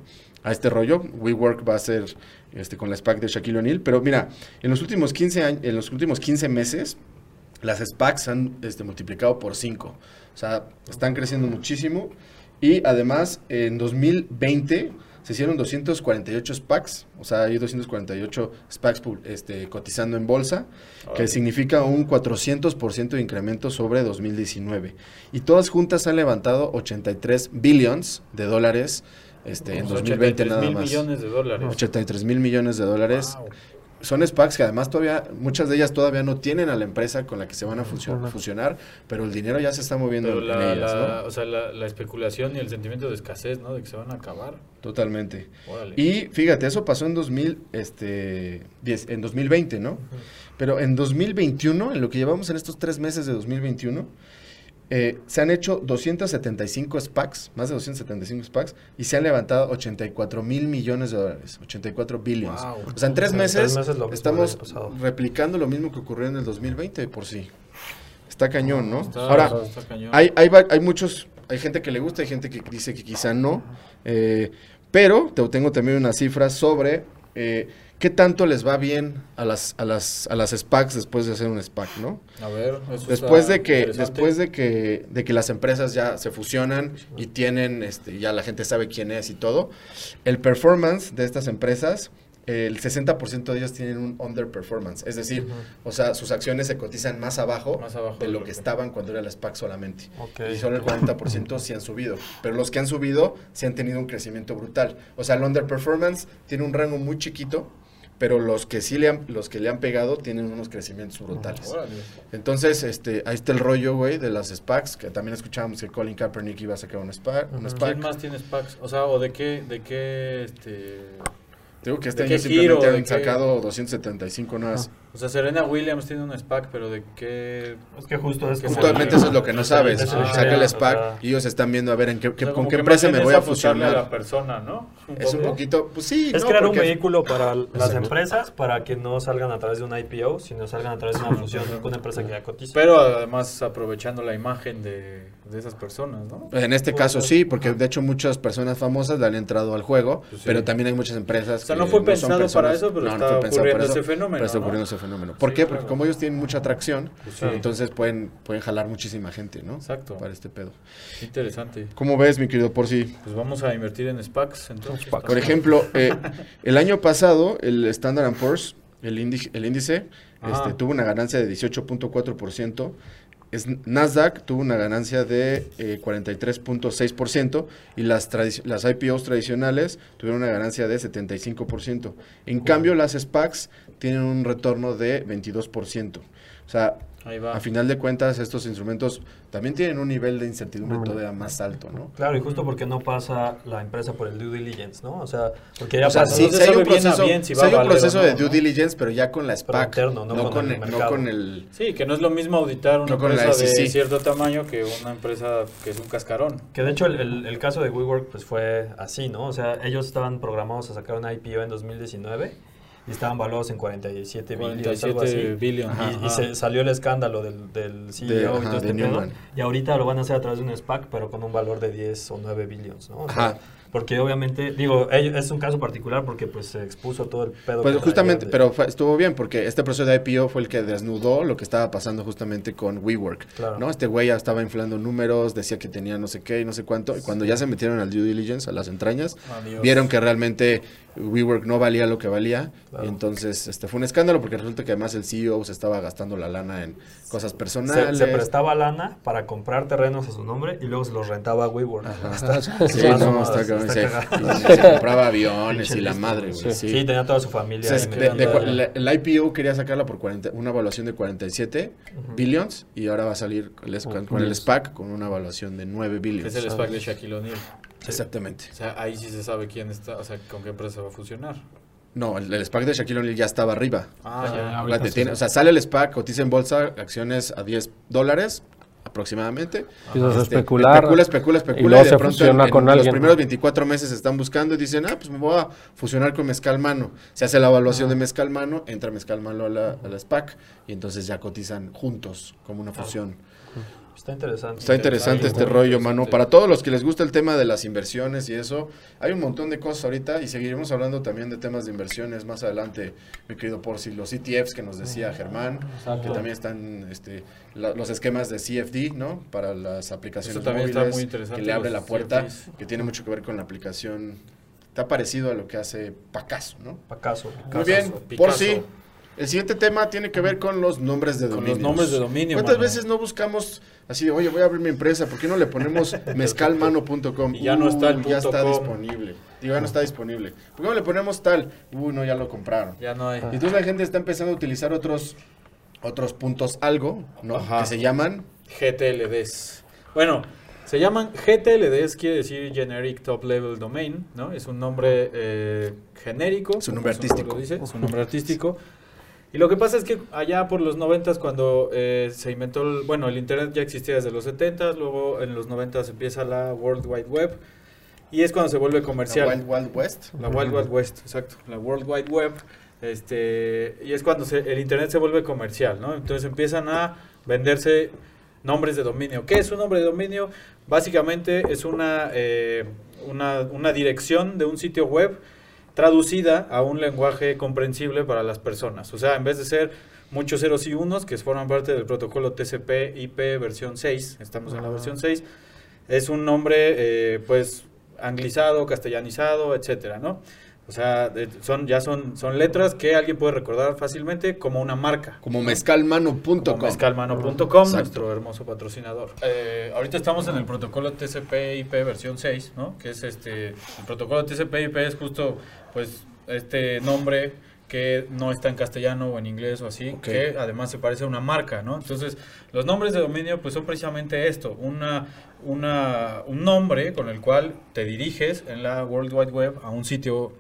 a este rollo. WeWork va a ser este, con la SPAC de Shaquille O'Neal, pero mira, en los últimos 15 años, en los últimos 15 meses, las SPACs han este, multiplicado por 5. O sea, están creciendo muchísimo y además en 2020 se hicieron 248 SPACs, o sea, hay 248 SPACs este, cotizando en bolsa, que significa un 400% de incremento sobre 2019. Y todas juntas han levantado 83 billions de dólares este, en 2020 nada más. millones de dólares. 83 mil millones de dólares son SPACs que además todavía, muchas de ellas todavía no tienen a la empresa con la que se van a fusionar, pero el dinero ya se está moviendo en, ellas, O sea, la, especulación y el sentimiento de escasez, ¿no? De que se van a acabar. Totalmente. Y fíjate, eso pasó en 2000, este, en 2020, ¿no? Pero en 2021, en lo que llevamos en estos tres meses de 2021, eh, se han hecho 275 SPACs, más de 275 SPACs, y se han levantado 84 mil millones de dólares, 84 billions. O sea, en tres meses, estamos replicando lo mismo que ocurrió en el 2020 por sí. Está cañón, ¿no? Ahora, Hay, hay, hay, muchos, hay gente que le gusta, hay gente que dice que quizá no, eh, pero te tengo también una cifra sobre... Eh, ¿Qué tanto les va bien a las, a las, a las SPACs después de hacer un SPAC, no? A ver, eso después de que después de que de que las empresas ya se fusionan y tienen este ya la gente sabe quién es y todo, el performance de estas empresas el 60% de ellas tienen un underperformance, es decir, o sea, sus acciones se cotizan más abajo, de lo que estaban cuando era la SPAC solamente. Y solo el 40% sí han subido, pero los que han subido sí han tenido un crecimiento brutal. O sea, el underperformance tiene un rango muy chiquito pero los que sí le han, los que le han pegado tienen unos crecimientos brutales. Entonces, este, ahí está el rollo, güey, de las SPACs, que también escuchábamos que Colin Kaepernick iba a sacar un SPAC. Un SPAC. ¿Quién más tiene SPACs? O sea, ¿o de qué, de qué, este... Digo que este año simplemente han sacado 275 nuevas. O sea, Serena Williams tiene un SPAC, pero ¿de qué? Es que justo es Justamente eso es lo que no sabes. Saca el SPAC y ellos están viendo a ver en qué, con qué empresa me voy a fusionar. la persona, ¿no? es un poquito, pues sí. Es crear un vehículo para las empresas para que no salgan a través de un IPO, sino salgan a través de una fusión con una empresa que ya cotiza. Pero además aprovechando la imagen de, de esas personas, ¿no? En este caso sí, porque de hecho muchas personas famosas le han entrado al juego, pues pero también hay muchas empresas. O sea, no fue pensado para eso, pero está ocurriendo ese fenómeno. Pero está ocurriendo ese fenómeno. ¿Por qué? Porque como ellos tienen mucha atracción, pues entonces pueden, pueden jalar muchísima gente, ¿no? Exacto. Para este pedo. Interesante. ¿Cómo ves, mi querido Porci? Pues vamos a invertir en SPACs, entonces. Por ejemplo, eh, el año pasado, el Standard Poor's, el, índice, el índice este, tuvo una ganancia de 18.4%. Es, Nasdaq tuvo una ganancia de 43.6% eh, y las, las IPOs tradicionales tuvieron una ganancia de 75%. En cambio, las SPACs tienen un retorno de 22%. O sea, a final de cuentas, estos instrumentos también tienen un nivel de incertidumbre todavía más alto, ¿no? Claro, y justo porque no pasa la empresa por el due diligence, ¿no? O sea, porque ya o sea, sí, hay un proceso, hay un proceso de due diligence, pero ya con la SPAC, no, con, el, no, con, el, Sí, que no es lo mismo auditar una empresa de cierto tamaño que una empresa que es un cascarón. Que de hecho el, el caso de WeWork pues fue así, ¿no? O sea, ellos estaban programados a sacar una IPO en 2019 y estaban valuados en 47, 47 billones. Y, se salió el escándalo del, del CEO y todo este pedo. Y ahorita lo van a hacer a través de un SPAC, pero con un valor de 10 o 9 billones, ¿no? Ajá. Porque obviamente, digo, es un caso particular porque pues se expuso todo el pedo. Pues justamente, pero estuvo bien porque este proceso de IPO fue el que desnudó lo que estaba pasando justamente con WeWork. ¿no? Este güey ya estaba inflando números, decía que tenía no sé qué y no sé cuánto. Y cuando ya se metieron al due diligence, a las entrañas, vieron que realmente WeWork no valía lo que valía. Y entonces este fue un escándalo porque resulta que además el CEO se estaba gastando la lana en cosas personales. Se, prestaba lana para comprar terrenos a su nombre y luego se los rentaba a WeWork. sí, no, está, se, compraba aviones y la madre, güey. Sí. tenía toda su familia. el IPO quería sacarla por 40, una evaluación de 47 billions y ahora va a salir con, el SPAC con una evaluación de 9 billions. Es el SPAC de Shaquille O'Neal. Exactamente. O sea, ahí sí se sabe quién está, o sea, con qué empresa va a funcionar. No, el, SPAC de Shaquille O'Neal ya estaba arriba. Ah, ya. o sea, sale el SPAC, cotiza en bolsa, acciones a 10 dólares, aproximadamente. Empiezas este, especular. Especula, especula, especula. Y, de pronto en, los primeros 24 meses están buscando y dicen, ah, pues me voy a fusionar con Mezcal Mano. Se hace la evaluación de Mezcal Mano, entra Mezcal Mano a la, a la SPAC y entonces ya cotizan juntos como una fusión. Está interesante. Está interesante este rollo, mano. Para todos los que les gusta el tema de las inversiones y eso, hay un montón de cosas ahorita y seguiremos hablando también de temas de inversiones más adelante, mi querido por si los ETFs que nos decía Germán, que también están este, los esquemas de CFD, ¿no? Para las aplicaciones también móviles, está muy interesante que le abre la puerta, que tiene mucho que ver con la aplicación. Está parecido a lo que hace Pacaso, ¿no? Pacaso. Muy bien, por si. El siguiente tema tiene que ver con los nombres de dominio. Con los nombres de dominio. ¿Cuántas veces no buscamos así de, oye, voy a abrir mi empresa, ¿por qué no le ponemos mezcalmano.com? ya no está el Ya está disponible. Digo, ya no está disponible. ¿Por qué no le ponemos tal? Uy, no, ya lo compraron. Ya no hay. Y entonces la gente está empezando a utilizar otros, otros puntos algo, ¿no? Que se llaman... GTLDs. Bueno, se llaman GTLDs, quiere decir Generic Top Level Domain, ¿no? Es un nombre eh, genérico. Es un nombre artístico. Dice, es un nombre artístico. Y lo que pasa es que allá por los 90 cuando eh, se inventó, el, bueno, el Internet ya existía desde los 70 luego en los 90 empieza la World Wide Web y es cuando se vuelve comercial. La Wild Wild West. La Wild Wild West, exacto. La World Wide Web. Este, y es cuando el Internet se vuelve comercial, ¿no? Entonces empiezan a venderse nombres de dominio. ¿Qué es un nombre de dominio? Básicamente es una, eh, una, una dirección de un sitio web traducida a un lenguaje comprensible para las personas. O sea, en vez de ser muchos ceros y unos que forman parte del protocolo TCP/IP versión 6, estamos en la versión 6, es un nombre eh, pues anglizado, castellanizado, etcétera, ¿no? O sea, son, ya son, son letras que alguien puede recordar fácilmente como una marca. Como mezcalmano.com. Mezcalmano.com, nuestro hermoso patrocinador. Eh, ahorita estamos en el protocolo TCP/IP versión 6, ¿no? Que es este, el protocolo TCP/IP es justo, pues, este nombre que no está en castellano o en inglés o así, que además se parece a una marca, ¿no? Entonces, los nombres de dominio pues son precisamente esto, una, una, un nombre con el cual te diriges en la World Wide Web a un sitio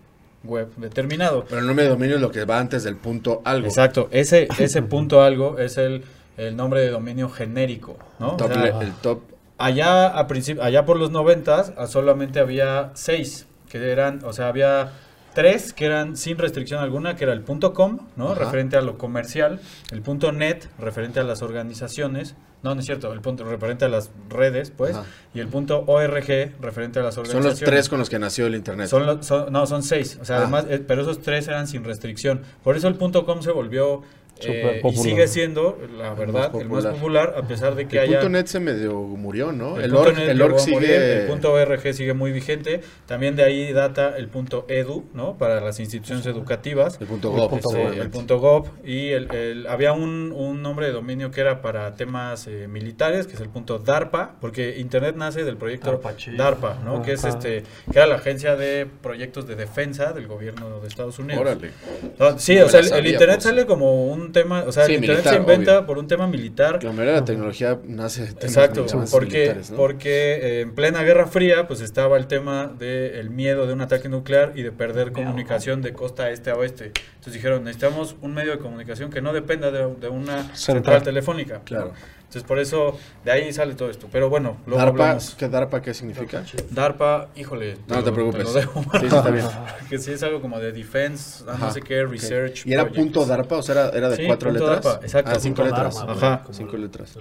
web determinado. Pero el nombre de dominio es lo que va antes del punto algo. Exacto, ese, ese punto algo es el, el nombre de dominio genérico, ¿no? el top. Allá, a allá por los noventas solamente había seis, que eran, o sea, había tres que eran sin restricción alguna, que era el punto .com, ¿no? Referente a lo comercial, el punto .net, referente a las organizaciones, no, no es cierto, el punto referente a las redes, pues, y el punto .org, referente a las organizaciones. Son los tres con los que nació el Internet. Son, no, son seis, o sea, ah. además, eh, pero esos tres eran sin restricción. Por eso el punto .com se volvió eh, y sigue siendo, la verdad, el más popular, a pesar de que el haya... punto .net se medio murió, ¿no? El, org, el org sigue... el punto .org sigue muy vigente. También de ahí data el punto .edu, ¿no? Para las instituciones educativas. El punto .gov. el punto .gov. Y el, había un, un, nombre de dominio que era para temas eh, militares, que es el punto .darpa, porque Internet nace del proyecto DARPA, ¿no? Que es este... Que era la agencia de proyectos de defensa del gobierno de Estados Unidos. Órale. sí, o sea, el, Internet sale como un tema, o sea, el Internet se inventa por un tema militar. La mayoría de la tecnología nace de Exacto, porque, porque eh, en plena Guerra Fría, pues estaba el tema del miedo de un ataque nuclear y de perder comunicación de costa este a oeste. Entonces dijeron, necesitamos un medio de comunicación que no dependa de, una central, telefónica. Claro. Entonces, por eso, de ahí sale todo esto. Pero bueno, luego DARPA, ¿Qué DARPA qué significa? DARPA, híjole. No, te, preocupes. sí, está bien. que sí es algo como de defense, no sé qué, research. ¿Y era punto DARPA? O sea, era, de cuatro letras. DARPA, exacto. Ah, cinco letras. Ajá. Cinco letras.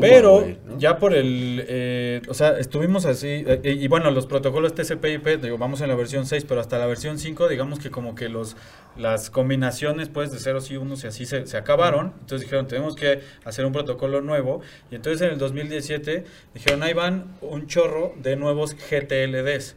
Pero, ya por el. Eh, o sea, estuvimos así. Eh, y, bueno, los protocolos TCP/IP, digo, vamos en la versión 6, pero hasta la versión 5, digamos que como que los las combinaciones, pues, de ceros y unos y así se, se acabaron. Entonces dijeron, tenemos que hacer un protocolo lo nuevo. Y entonces en el 2017 dijeron, ahí van un chorro de nuevos GTLDs,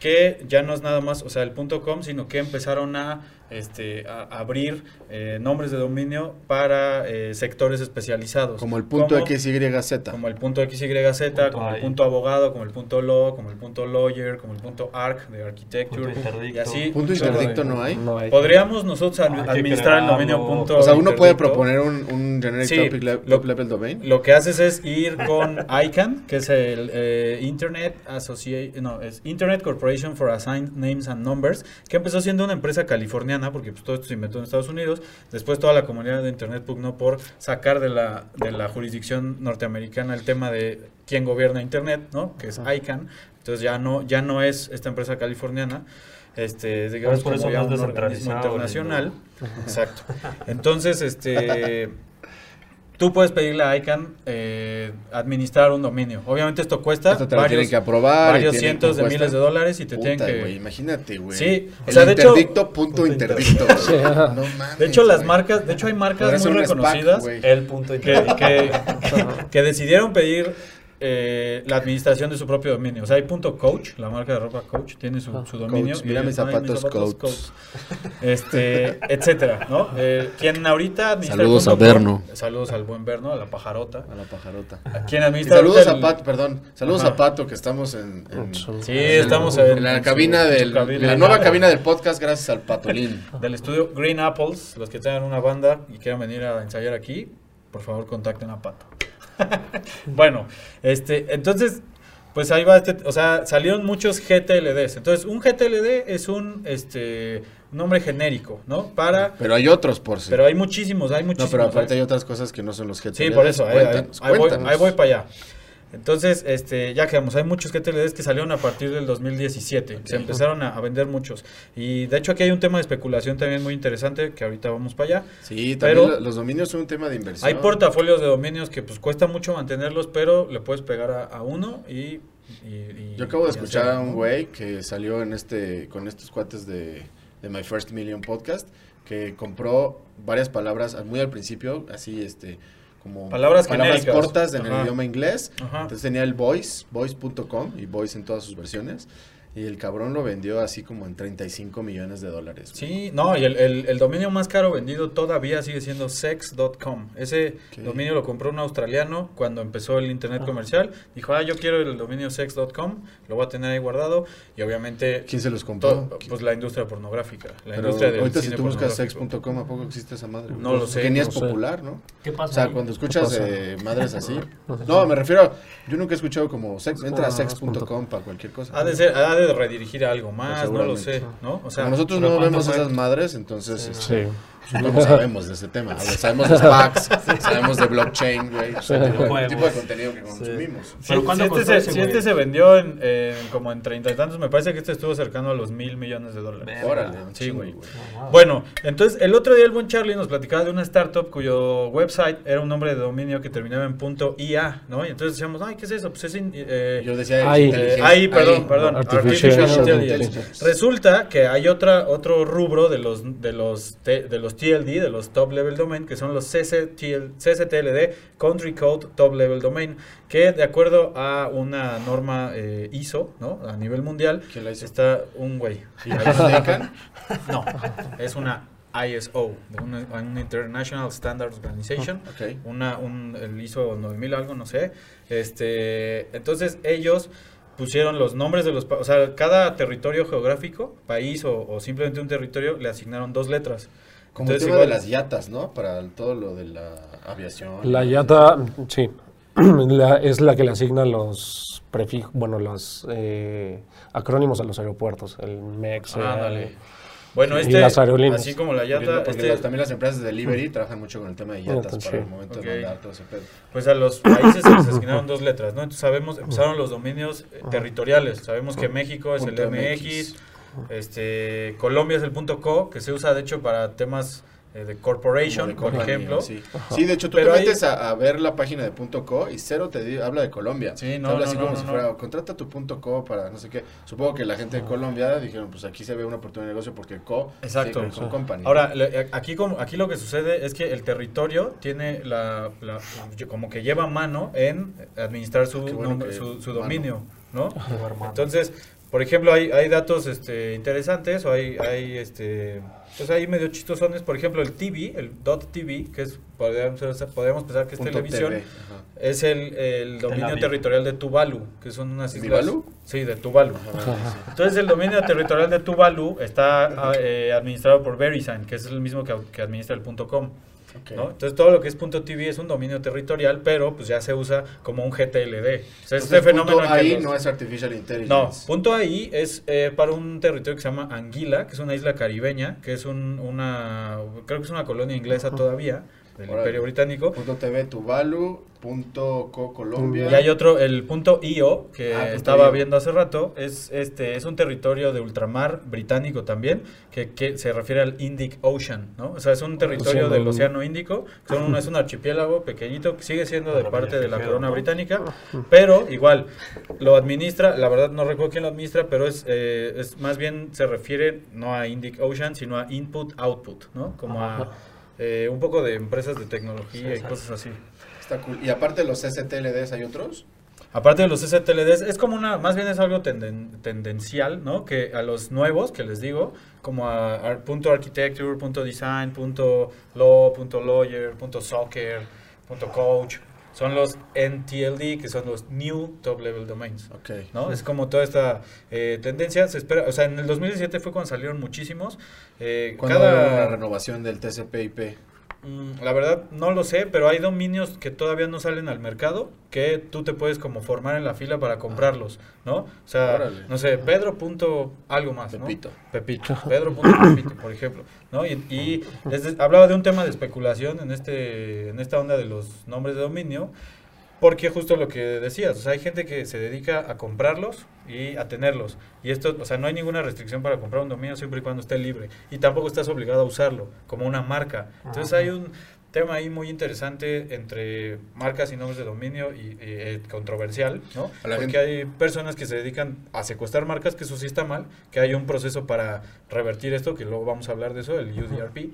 que ya no es nada más, o sea, el .com, sino que empezaron a este, a, abrir eh, nombres de dominio para eh, sectores especializados. Como el punto XYZ. Como el punto XYZ, como el punto abogado, como el punto law, como el punto lawyer, como el punto arc de architecture. y así. ¿Punto interdicto no hay? Podríamos nosotros administrar el dominio punto O sea, uno puede proponer un, un generic topic level domain. Lo que haces es ir con ICANN, que es el eh, Internet Association, no, es Internet Corporation for Assigned Names and Numbers, que empezó siendo una empresa californiana porque pues, todo esto se inventó en Estados Unidos. Después toda la comunidad de Internet pugnó por sacar de la, de la jurisdicción norteamericana el tema de quién gobierna Internet, ¿no? que es ICANN. Entonces ya no, ya no es esta empresa californiana. Este, digamos, por eso como ya un organismo internacional. Exacto. Entonces, este tú puedes pedirle a ICANN eh, administrar un dominio. Obviamente esto cuesta varios, que aprobar varios cientos de miles de dólares y te tienen que... imagínate, güey. Sí, o sea, de interdicto, punto interdicto. no mames, de hecho, las marcas, de hecho hay marcas muy reconocidas el punto que, que, que decidieron pedir eh, la administración de su propio dominio. O sea, hay punto coach, la marca de ropa coach, tiene su, su dominio. mira mis zapatos, coach. Este, etcétera, ¿no? Eh, quien ahorita administra Saludos a Berno. saludos al buen Berno, a la pajarota. A la pajarota. ¿Quién administra saludos a Pato, perdón. Saludos a Pato, que estamos en... sí, estamos en, la cabina del... la nueva cabina del podcast, gracias al Patolín. Del estudio Green Apples. Los que tengan una banda y quieran venir a ensayar aquí, por favor contacten a Pato. bueno, este, entonces, pues ahí va este, o sea, salieron muchos GTLDs. Entonces, un GTLD es un, este, nombre genérico, ¿no? Para... Pero hay otros por sí. Pero hay muchísimos, hay muchísimos. No, pero aparte hay otras cosas que no son los GTLDs. Sí, por eso, ahí, voy, ahí voy para allá. Entonces, este, ya quedamos. Hay muchos GTLDs que salieron a partir del 2017. Se empezaron a, vender muchos. Y de hecho aquí hay un tema de especulación también muy interesante que ahorita vamos para allá. Sí, también los dominios son un tema de inversión. Hay portafolios de dominios que pues cuesta mucho mantenerlos, pero le puedes pegar a, uno y, Yo acabo de escuchar a un güey que salió en este con estos cuates de, de My First Million Podcast que compró varias palabras muy al principio, así este como palabras, cortas en el idioma inglés. Entonces tenía el voice, voice.com y voice en todas sus versiones. Y el cabrón lo vendió así como en 35 millones de dólares. Sí, no, y el, el, dominio más caro vendido todavía sigue siendo sex.com. Ese dominio lo compró un australiano cuando empezó el internet ah. comercial. Dijo, ah, yo quiero el dominio sex.com, lo voy a tener ahí guardado. Y obviamente... ¿Quién se los compró? pues la industria pornográfica. La Pero industria del ahorita si tú buscas sex.com, ¿a poco existe esa madre? No lo sé. Que ni es popular, ¿no? ¿Qué pasa? O sea, cuando escuchas eh, madres así... No, me refiero... Yo nunca he escuchado como sex, entra a sex.com para cualquier cosa. Ha de, ser, ha de redirigir a algo más, no lo sé, ¿no? O sea, nosotros no vemos esas madres, entonces... Sí. Este, no sabemos de ese tema. sabemos de SPACs, sabemos de blockchain, güey. el tipo de contenido que consumimos. Pero si, este, se, si este se vendió en, como en treinta y tantos, me parece que este estuvo cercano a los mil millones de dólares. Órale. Sí, güey. Bueno, entonces el otro día el buen Charlie nos platicaba de una startup cuyo website era un nombre de dominio que terminaba en punto .ia, ¿no? Y entonces decíamos, ay, ¿qué es eso? Pues es... Eh, Yo decía... Ahí, ahí perdón, perdón. Artificial, intelligence. Resulta que hay otra, otro rubro de los, de los, de los TLD, de los Top Level Domain, que son los CCTL, CCTLD, Country Code Top Level Domain, que de acuerdo a una norma eh, ISO, ¿no? A nivel mundial, está un güey. no, es una ISO, una, International Standards Organization, una, un, el ISO 9000 algo, no sé. Este, entonces ellos pusieron los nombres de los, o sea, cada territorio geográfico, país o, o simplemente un territorio, le asignaron dos letras. Como el tema de las yatas, ¿no? Para todo lo de la aviación. La yata, sí, es la que le asigna los prefijos, bueno, los eh, acrónimos a los aeropuertos, el MEX. Ah, dale. Bueno, este, las aerolíneas. así como la yata... Este, también las empresas de delivery trabajan mucho con el tema de yatas para el momento de mandar todo ese pedo. Pues a los países se les asignaron dos letras, ¿no? Entonces sabemos, empezaron los dominios eh, territoriales. Sabemos que México es el MX este, Colombia es el punto .co, que se usa de hecho para temas eh, de corporation, por ejemplo. Sí. de hecho tú te metes a, ver la página de punto .co y cero te habla de Colombia. Sí, no, habla así como si fuera, contrata tu punto .co para no sé qué. Supongo que la gente de Colombia dijeron, pues aquí se ve una oportunidad de negocio porque co Exacto. con company. Ahora, eh, aquí como aquí lo que sucede es que el territorio tiene la, como que lleva mano en administrar su, su, su, dominio, ¿no? Entonces, por ejemplo, hay, hay datos este, interesantes o hay, hay este, pues hay medio chistosones. Por ejemplo, el TV, el .tv, que es, podríamos, podríamos pensar que es televisión, es el, el dominio territorial de Tuvalu, que son unas islas. ¿Tuvalu? Sí, de Tuvalu. Entonces, el dominio territorial de Tuvalu está eh, administrado por VeriSign, que es el mismo que, que administra el .com. Entonces todo lo que es .tv es un dominio territorial, pero pues ya se usa como un GTLD. O sea, este fenómeno punto ahí no es artificial intelligence. No, punto ahí es eh, para un territorio que se llama Anguila, que es una isla caribeña, que es un, una, creo que es una colonia inglesa todavía del Imperio Británico. Punto TV Tuvalu, punto Co Colombia. Y hay otro, el punto IO, que ah, estaba viendo hace rato, es este es un territorio de ultramar británico también, que, que, se refiere al Indic Ocean, ¿no? O sea, es un territorio del Océano Índico, son es un archipiélago pequeñito que sigue siendo de parte de la corona británica, pero igual lo administra, la verdad no recuerdo quién lo administra, pero es, eh, es más bien se refiere no a Indic Ocean, sino a Input Output, ¿no? Como a eh, un poco de empresas de tecnología y cosas así. Está cool. Y aparte de los STLDs, ¿hay otros? Aparte de los STLDs, es como una, más bien es algo tendencial, ¿no? Que a los nuevos, que les digo, como a, punto architecture, punto design, punto law, punto lawyer, punto soccer, punto coach, son los NTLD, que son los New Top Level Domains. Okay. ¿no? Es como toda esta eh, tendencia. Se espera, o sea, en el 2017 fue cuando salieron muchísimos. Eh, cada la renovación del TCP/IP. Mm, la verdad no lo sé, pero hay dominios que todavía no salen al mercado que tú te puedes como formar en la fila para comprarlos, ¿no? O sea, no sé, Pedro punto algo más, Pepito. Pepito. Pedro punto Pepito, por ejemplo, ¿no? Y, hablaba de un tema de especulación en este en esta onda de los nombres de dominio porque justo lo que decías, o sea, hay gente que se dedica a comprarlos y a tenerlos. Y esto, o sea, no hay ninguna restricción para comprar un dominio siempre y cuando esté libre. Y tampoco estás obligado a usarlo como una marca. Entonces hay un tema ahí muy interesante entre marcas y nombres de dominio y, eh, controversial, ¿no? Porque hay personas que se dedican a secuestrar marcas, que eso sí está mal, que hay un proceso para revertir esto, que luego vamos a hablar de eso, el UDRP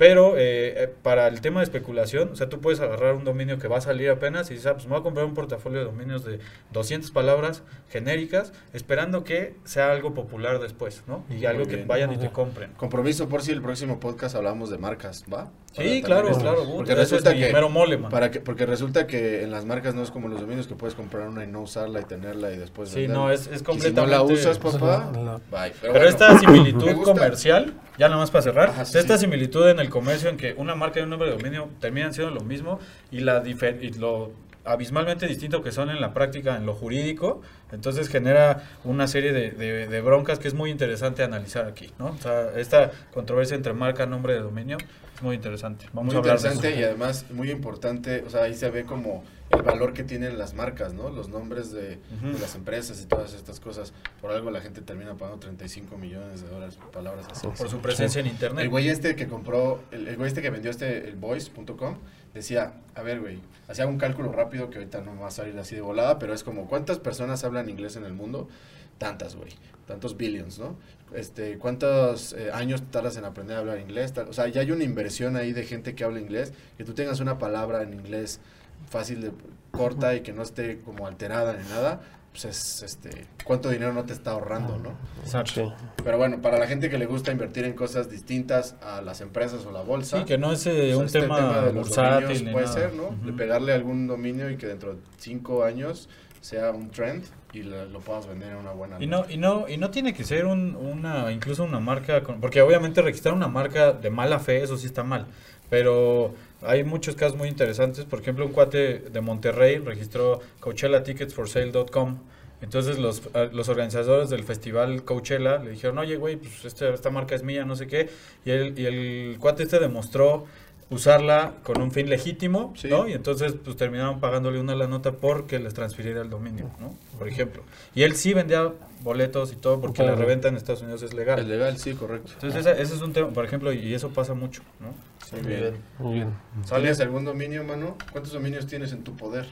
Pero eh, eh, para el tema de especulación, o sea, tú puedes agarrar un dominio que va a salir apenas y dices, ah, pues me voy a comprar un portafolio de dominios de 200 palabras genéricas, esperando que sea algo popular después, ¿no? Y algo que vayan y te compren. Compromiso por si el próximo podcast hablamos de marcas, ¿va? Sí, claro, claro. Porque resulta que, mole, para que, porque resulta que en las marcas no es como los dominios que puedes comprar una y no usarla y tenerla y después Sí, no, es, es completamente... si no la usas, papá, bye. Pero, esta similitud comercial, ya nada más para cerrar, esta similitud en el comercio en que una marca y un nombre de dominio terminan siendo lo mismo y, lo abismalmente distinto que son en la práctica, en lo jurídico, entonces genera una serie de, broncas que es muy interesante analizar aquí, esta controversia entre marca, nombre de dominio muy interesante. Vamos a hablar interesante y además muy importante, o sea, ahí se ve como el valor que tienen las marcas, ¿no? Los nombres de, las empresas y todas estas cosas. Por algo la gente termina pagando 35 millones de dólares por palabras así. Por su presencia en internet. El güey este que compró, el, güey este que vendió este, el voice.com, decía, a ver, güey, hacía un cálculo rápido que ahorita no me va a salir así de volada, pero es como, ¿cuántas personas hablan inglés en el mundo? Tantas, güey. Tantos billions, ¿no? Este, ¿Cuántos eh, años tardas en aprender a hablar inglés? O sea, ya hay una inversión ahí de gente que habla inglés, que tú tengas una palabra en inglés fácil de corta y que no esté como alterada ni nada, pues es este cuánto dinero no te está ahorrando, ¿no? Exacto. Pero bueno, para la gente que le gusta invertir en cosas distintas a las empresas o la bolsa. Sí, que no es eh, pues un este tema, de bursátil puede ser, ¿no? De pegarle algún dominio y que dentro de cinco años sea un trend y lo, puedas vender en una buena y no y no y no tiene que ser un, una incluso una marca porque obviamente registrar una marca de mala fe eso sí está mal pero hay muchos casos muy interesantes. Por ejemplo, un cuate de Monterrey registró CoachellaTicketsForSale.com. Entonces los, los organizadores del festival Coachella le dijeron, oye, güey, pues este, esta marca es mía, no sé qué. Y el, y el cuate este demostró usarla con un fin legítimo, ¿no? Y entonces pues terminaron pagándole una la nota porque les transfiriera el dominio, ¿no? Por ejemplo. Y él sí vendía boletos y todo porque la reventa en Estados Unidos es legal. Es legal, sí, correcto. Entonces ese, ese, es un tema, por ejemplo, y eso pasa mucho, ¿no? Muy bien. Muy bien. ¿Tienes algún dominio, mano? ¿Cuántos dominios tienes en tu poder?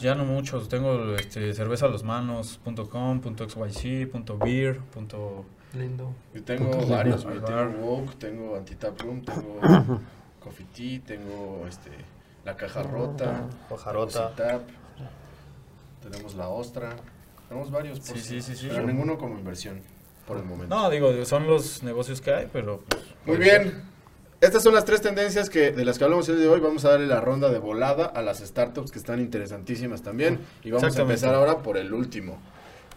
Ya no muchos. Tengo este, cervezalosmanos.com, .xyz, .beer, Lindo. Yo tengo varios, Tengo Woke, tengo Antitaproom, tengo Coffee Tea, tengo este, La Caja Rota, Hojarota. Tenemos La Ostra. Tenemos varios, sí, sí, sí, sí, pero ninguno como inversión por el momento. No, digo, son los negocios que hay, pero... Pues, Muy bien. Estas son las tres tendencias que, de las que hablamos el día de hoy. Vamos a darle la ronda de volada a las startups que están interesantísimas también. Y vamos a empezar ahora por el último.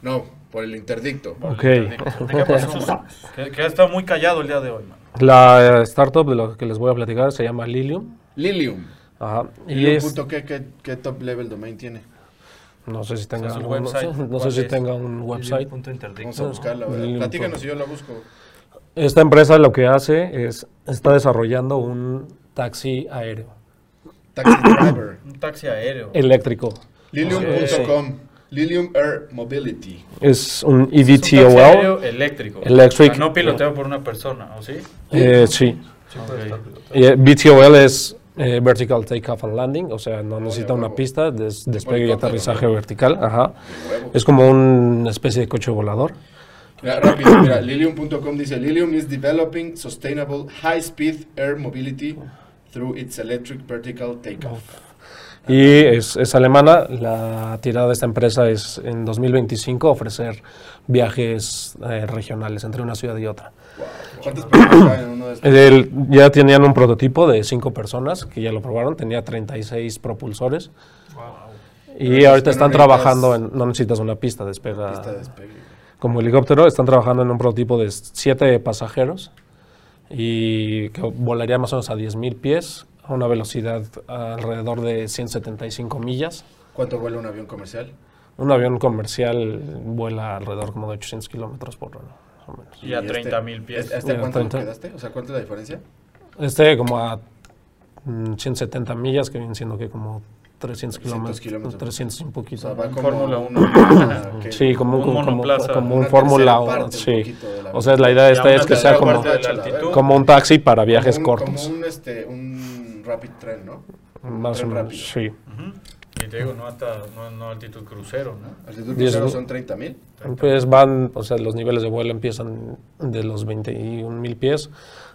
No, por el interdicto. Ok. ¿Qué pasó? que, ha estado muy callado el día de hoy. La startup de lo que les voy a platicar se llama Lilium. Lilium. Ajá. Y es, ¿qué, qué, top level domain tiene? No sé si tenga, un, no sé, si tenga un website. Vamos a buscarla. Platícanos si yo la busco. Esta empresa lo que hace es, está desarrollando un taxi aéreo. Taxi driver. un taxi aéreo. Eléctrico. Lilium.com. Lilium Air Mobility. Es un EVTOL. Es un aéreo eléctrico. Electric. no piloteado por una persona, ¿o sí? Eh, sí. Okay. VTOL es eh, Vertical Takeoff and Landing, o sea, no necesita una pista, de despegue y aterrizaje vertical. Ajá. Es como una especie de coche volador. Mira, rápido, mira, Lilium.com dice, Lilium is developing sustainable high-speed air mobility through its electric vertical takeoff. Y es, es, alemana, la tirada de esta empresa es en 2025 ofrecer viajes eh, regionales entre una ciudad y otra. ¿Cuántas personas en uno de estos? ya tenían un prototipo de cinco personas que ya lo probaron, tenía 36 propulsores. Y ahorita están trabajando en, no necesitas una pista, despega. Pista de despegue como helicóptero. Están trabajando en un prototipo de 7 pasajeros y que volaría más o menos a 10.000 pies a una velocidad alrededor de 175 millas. ¿Cuánto vuela un avión comercial? Un avión comercial vuela alrededor como de 800 kilómetros por hora, más o menos. Y a 30 mil pies. ¿Este, este cuánto quedaste? O sea, ¿cuánto es la diferencia? Este como a 170 mm, millas, que vienen siendo que como 300 kilómetros, 300 un poquito. O sea, va como Fórmula 1. sí, como, un, como, como un Fórmula 1. Sí. O sea, la idea esta es que sea como, como un taxi para viajes cortos. Como un, este, un rapid train, ¿no? Más o menos, sí. Y te digo, no, hasta, no, no altitud crucero, ¿no? Altitud crucero son 30 mil. Pues van, o sea, los niveles de vuelo empiezan de los 21 mil pies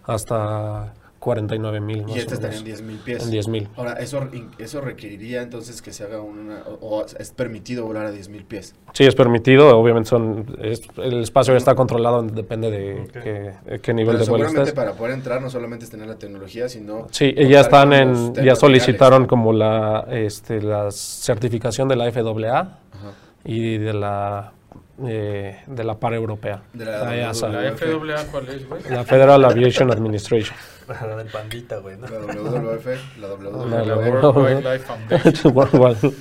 hasta 49 mil. Y este estaría en 10 mil pies. En 10 mil. Ahora, eso, eso requeriría entonces que se haga una, o, es permitido volar a 10 mil pies. Sí, es permitido, obviamente son, el espacio ya está controlado, depende de qué, nivel de vuelo estés. para poder entrar no solamente es tener la tecnología, sino... Sí, ya están en, ya solicitaron como la, este, la certificación de la FAA y de la eh, de la par europea. De la, la, FAA, ¿cuál es, güey? La Federal Aviation Administration. La del pandita, güey. ¿no? La WWF, la WWF. La World Wildlife Foundation.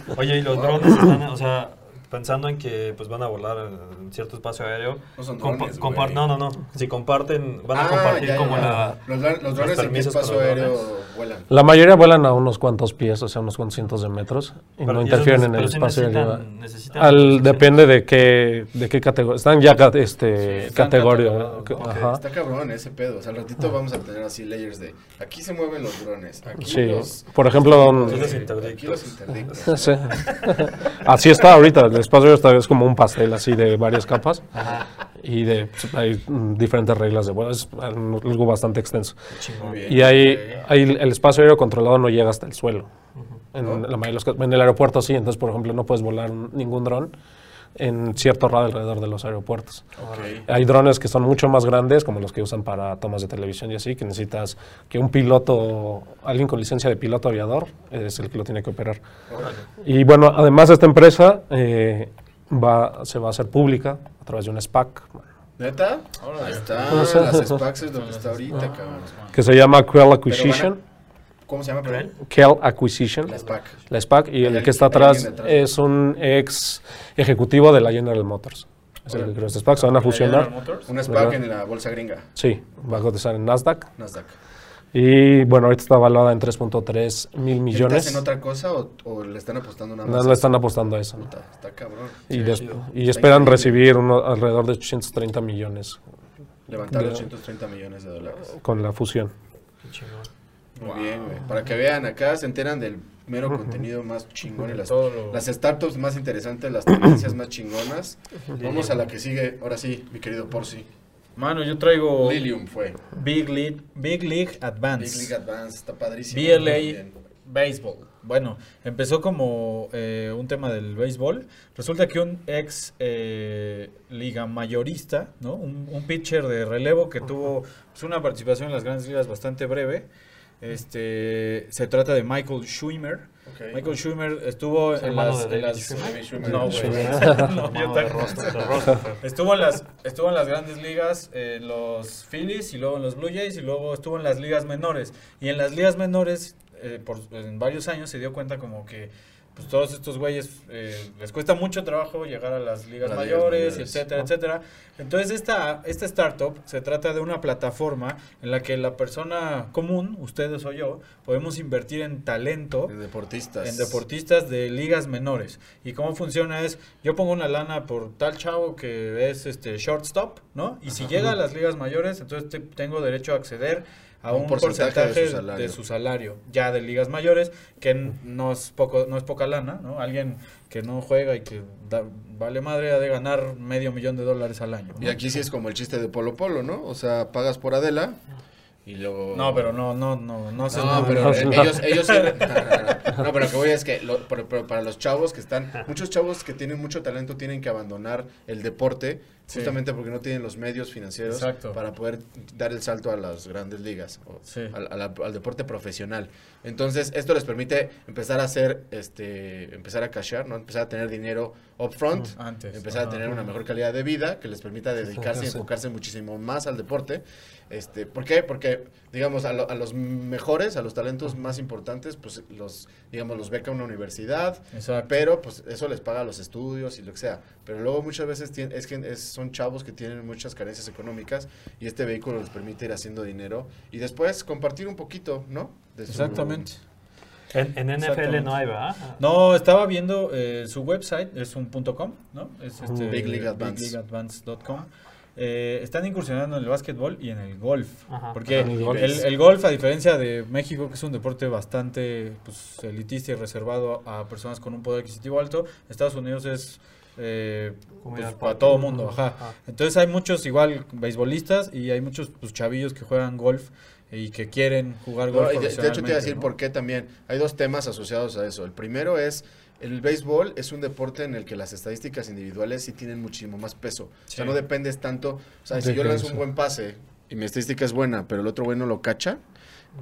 Oye, y los drones están, o sea, pensando en que pues van a volar en cierto espacio aéreo. No son drones, No, no, no. Si comparten, van a ah, compartir como la... Los, los drones en qué espacio aéreo vuelan. La mayoría vuelan a unos cuantos pies, o sea, unos cuantos cientos de metros. Y no interfieren en el espacio aéreo. Al, depende de qué, de qué categoría. Están ya este, categoría. Está cabrón ese pedo. O sea, al ratito vamos a tener así layers de... Aquí se mueven los drones. Aquí sí. Los, Por ejemplo... Aquí los interdictos. sí. Así está ahorita espacio esta es como un pastel así de varias capas y de pues, hay diferentes reglas de vuelo. Es algo bastante extenso. y ahí, el espacio aéreo controlado no llega hasta el suelo. En, en el aeropuerto sí, entonces por ejemplo no puedes volar ningún dron en cierto radio alrededor de los aeropuertos. Hay drones que son mucho más grandes, como los que usan para tomas de televisión y así, que necesitas que un piloto, alguien con licencia de piloto aviador, es el que lo tiene que operar. Y bueno, además esta empresa eh, va, se va a hacer pública a través de un SPAC. ¿Neta? Ahí está, las SPACs es que está ahorita, cabrón. Que se llama Quell Acquisition. ¿Cómo se llama, perdón? Kell Acquisition. La SPAC. La SPAC. Y el, que está atrás es un ex ejecutivo de la General Motors. Es el que SPAC. Se van a fusionar. Una SPAC en la bolsa gringa. Sí, va a cotizar en Nasdaq. Nasdaq. Y bueno, ahorita está valuada en 3.3 mil millones. ¿Hacen otra cosa o, le están apostando nada más? No, le están apostando a eso. Está, cabrón. Y, y esperan recibir alrededor de 830 millones. Levantar 830 millones de dólares. Con la fusión. Qué chingón. Muy bien, güey. Para que vean, acá se enteran del mero contenido más chingón y las, las startups más interesantes, las tendencias más chingonas. Vamos a la que sigue, ahora sí, mi querido Porci. Mano, yo traigo. Lilium fue. Big League, Big League Advance. Big League Advance, está padrísimo. BLA Baseball. Bueno, empezó como eh, un tema del béisbol. Resulta que un ex eh, liga mayorista, ¿no? Un, un, pitcher de relevo que tuvo pues, una participación en las grandes ligas bastante breve este, se trata de Michael Schumer. Michael Schumer estuvo en las, no, estuvo en las estuvo en las grandes ligas, en los Phillies y luego en los Blue Jays y luego estuvo en las ligas menores. Y en las ligas menores eh, por en varios años se dio cuenta como que pues todos estos güeyes eh, les cuesta mucho trabajo llegar a las ligas mayores, etcétera, etcétera. Entonces esta, esta startup se trata de una plataforma en la que la persona común, ustedes o yo, podemos invertir en talento. En deportistas. En deportistas de ligas menores. Y cómo funciona es, yo pongo una lana por tal chavo que es este shortstop, ¿no? Y si llega a las ligas mayores, entonces tengo derecho a acceder a un, porcentaje, de, su salario, ya de ligas mayores, que no es poco no es poca lana, ¿no? Alguien que no juega y que vale madre ha de ganar medio millón de dólares al año. Y aquí sí es como el chiste de Polo Polo, ¿no? O sea, pagas por Adela y luego... No, pero no, no, no, no, no, pero ellos, ellos no, pero lo que voy a es que para los chavos que están, muchos chavos que tienen mucho talento tienen que abandonar el deporte justamente porque no tienen los medios financieros para poder dar el salto a las grandes ligas, o al, deporte profesional. Entonces, esto les permite empezar a hacer, este, empezar a cashear, ¿no? Empezar a tener dinero upfront, Antes. empezar a tener una mejor calidad de vida que les permita dedicarse y enfocarse muchísimo más al deporte este, ¿Por qué? Porque, digamos, a, los mejores, a los talentos más importantes, pues los, digamos, los beca una universidad, pero pues eso les paga los estudios y lo que sea. Pero luego muchas veces es que son chavos que tienen muchas carencias económicas y este vehículo les permite ir haciendo dinero y después compartir un poquito, ¿no? Exactamente. En, NFL no hay, ¿verdad? No, estaba viendo eh, su website, es un .com, ¿no? Es este, bigleagueadvance.com. Eh, están incursionando en el básquetbol y en el golf. porque el, golf, a diferencia de México, que es un deporte bastante pues, elitista y reservado a personas con un poder adquisitivo alto, Estados Unidos es eh, pues, para todo el mundo. Entonces hay muchos igual beisbolistas y hay muchos pues, chavillos que juegan golf y que quieren jugar golf. de, hecho, te iba a decir por qué también. Hay dos temas asociados a eso. El primero es el béisbol es un deporte en el que las estadísticas individuales sí tienen muchísimo más peso. O sea, no dependes tanto. O sea, si yo lanzo un buen pase y mi estadística es buena, pero el otro güey no lo cacha,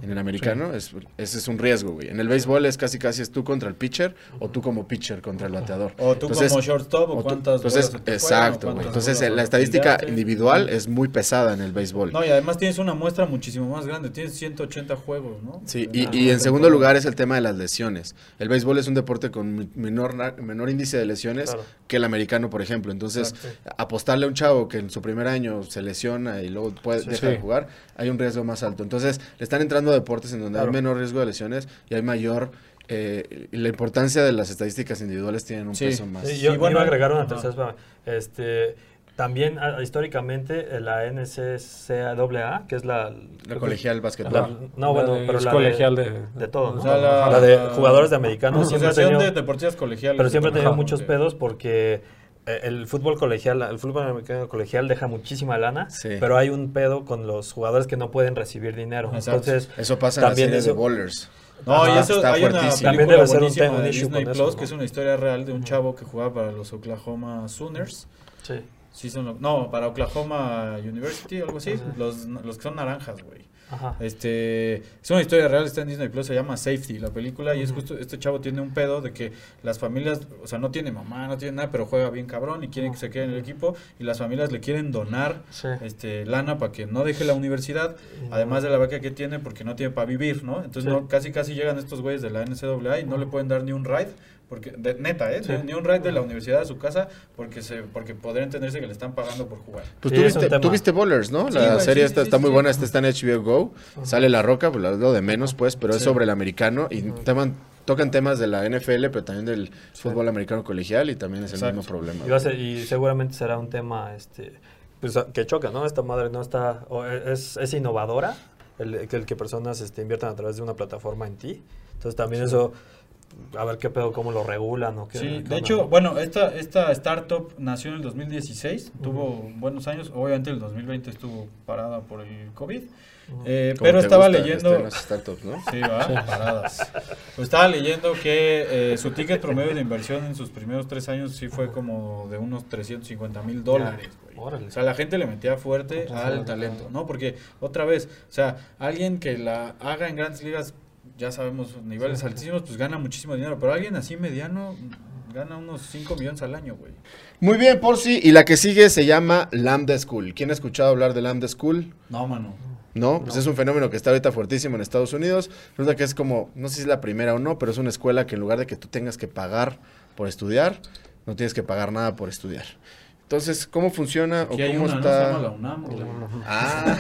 en el americano, es, ese es un riesgo, güey. En el béisbol es casi casi es tú contra el pitcher o tú como pitcher contra el bateador. O tú como shortstop o, cuántas Entonces, exacto, güey. Entonces, la estadística individual es muy pesada en el béisbol. No, y además tienes una muestra muchísimo más grande. Tienes 180 juegos, ¿no? Sí, y, y en segundo lugar es el tema de las lesiones. El béisbol es un deporte con menor, menor índice de lesiones que el americano, por ejemplo. Entonces, apostarle a un chavo que en su primer año se lesiona y luego puede dejar de jugar, hay un riesgo más alto. Entonces, le están entrando deportes en donde hay menor riesgo de lesiones y hay mayor eh, la importancia de las estadísticas individuales tienen un peso más. Sí, yo iba a agregar una tercera. Este, también ah, históricamente eh, la NCCAA, que es la... La colegial básquetbol. no, bueno, pero es la colegial de, de, todo. ¿no? la, de jugadores de americanos. Siempre tenido, de deportistas colegiales. Pero siempre ha tenido muchos pedos porque el fútbol colegial, el fútbol americano colegial deja muchísima lana, pero hay un pedo con los jugadores que no pueden recibir dinero. Entonces, eso pasa también en la serie de bowlers. No, y eso hay una también debe ser un tema de Disney Plus, que es una historia real de un chavo que jugaba para los Oklahoma Sooners. Sí. sí son, no, para Oklahoma University o algo así, los, los que son naranjas, güey. Este, es una historia real, está en Disney Plus, se llama Safety, la película, y es justo, este chavo tiene un pedo de que las familias, o sea, no tiene mamá, no tiene nada, pero juega bien cabrón y quieren que se quede en el equipo, y las familias le quieren donar este lana para que no deje la universidad, además de la beca que tiene, porque no tiene para vivir, ¿no? Entonces no, casi casi llegan estos güeyes de la NCAA y no le pueden dar ni un ride porque de, neta, ¿eh? Ni un ride de la universidad a su casa porque se porque podría entenderse que le están pagando por jugar. Pues tú, viste, Bowlers, ¿no? La serie está, está muy buena, esta está en HBO Go. Sale La Roca, pues lo de menos, pues, pero es sobre el americano y tocan temas de la NFL, pero también del fútbol americano colegial y también es el mismo problema. Y, seguramente será un tema este pues, que choca, ¿no? Esta madre no está, es, es innovadora, el, el que personas este, inviertan a través de una plataforma en ti. Entonces también eso a ver qué pedo, cómo lo regulan o qué. Sí, de hecho, bueno, esta, esta startup nació en el 2016, tuvo buenos años, obviamente el 2020 estuvo parada por el COVID, eh, pero estaba leyendo... startups, ¿no? Sí, va, paradas. Pues estaba leyendo que eh, su ticket promedio de inversión en sus primeros tres años sí fue como de unos 350 mil dólares, O sea, la gente le metía fuerte al talento, ¿no? Porque, otra vez, o sea, alguien que la haga en grandes ligas ya sabemos, niveles altísimos, pues gana muchísimo dinero. Pero alguien así mediano gana unos 5 millones al año, güey. Muy bien, por sí. Y la que sigue se llama Lambda School. ¿Quién ha escuchado hablar de Lambda School? No, mano. ¿no? Pues es un fenómeno que está ahorita fuertísimo en Estados Unidos. Resulta que es como, no sé si es la primera o no, pero es una escuela que en lugar de que tú tengas que pagar por estudiar, no tienes que pagar nada por estudiar. Entonces, ¿cómo funciona o cómo está? la UNAM, ah.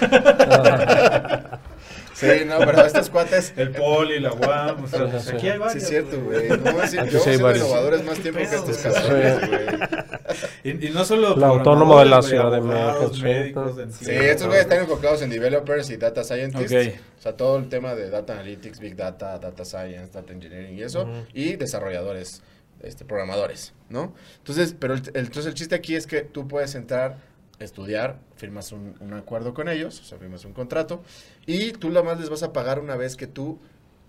Sí, no, pero estos cuates. El poli, la UAM, o sea, aquí hay varios. Sí, es cierto, güey. No voy a decir, yo soy innovadores más tiempo que estos cazadores, güey. Y, no solo. La autónoma de la Ciudad de México. Sí, estos güeyes están enfocados en developers y data scientists. O sea, todo el tema de data analytics, big data, data science, data engineering y eso. Y desarrolladores, este, programadores, ¿no? Entonces, pero el, entonces el chiste aquí es que tú puedes entrar estudiar, firmas un, acuerdo con ellos, o sea, firmas un contrato, y tú lo más les vas a pagar una vez que tú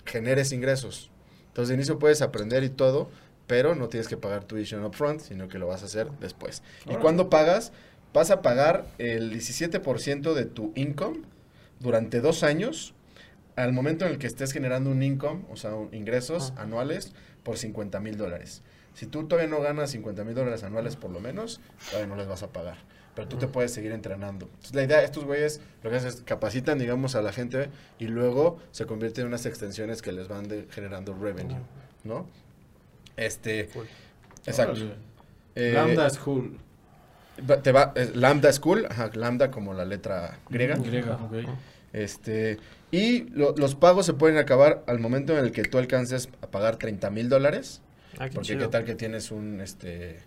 generes ingresos. Entonces, de inicio puedes aprender y todo, pero no tienes que pagar tuition upfront, sino que lo vas a hacer después. Y cuando pagas, vas a pagar el 17% de tu income durante dos años, al momento en el que estés generando un income, o sea, ingresos anuales por 50 mil dólares. Si tú todavía no ganas 50 mil dólares anuales por lo menos, todavía no les vas a pagar pero tú te puedes seguir entrenando. Entonces, la idea, estos güeyes lo que hacen es capacitan, digamos, a la gente y luego se convierten en unas extensiones que les van generando revenue, ¿no? Este, exacto. Eh, Lambda School. Te va, Lambda School, ajá, Lambda como la letra griega. Griega, ok. Este, y los pagos se pueden acabar al momento en el que tú alcances a pagar 30 mil dólares. Ah, porque qué tal que tienes un, este,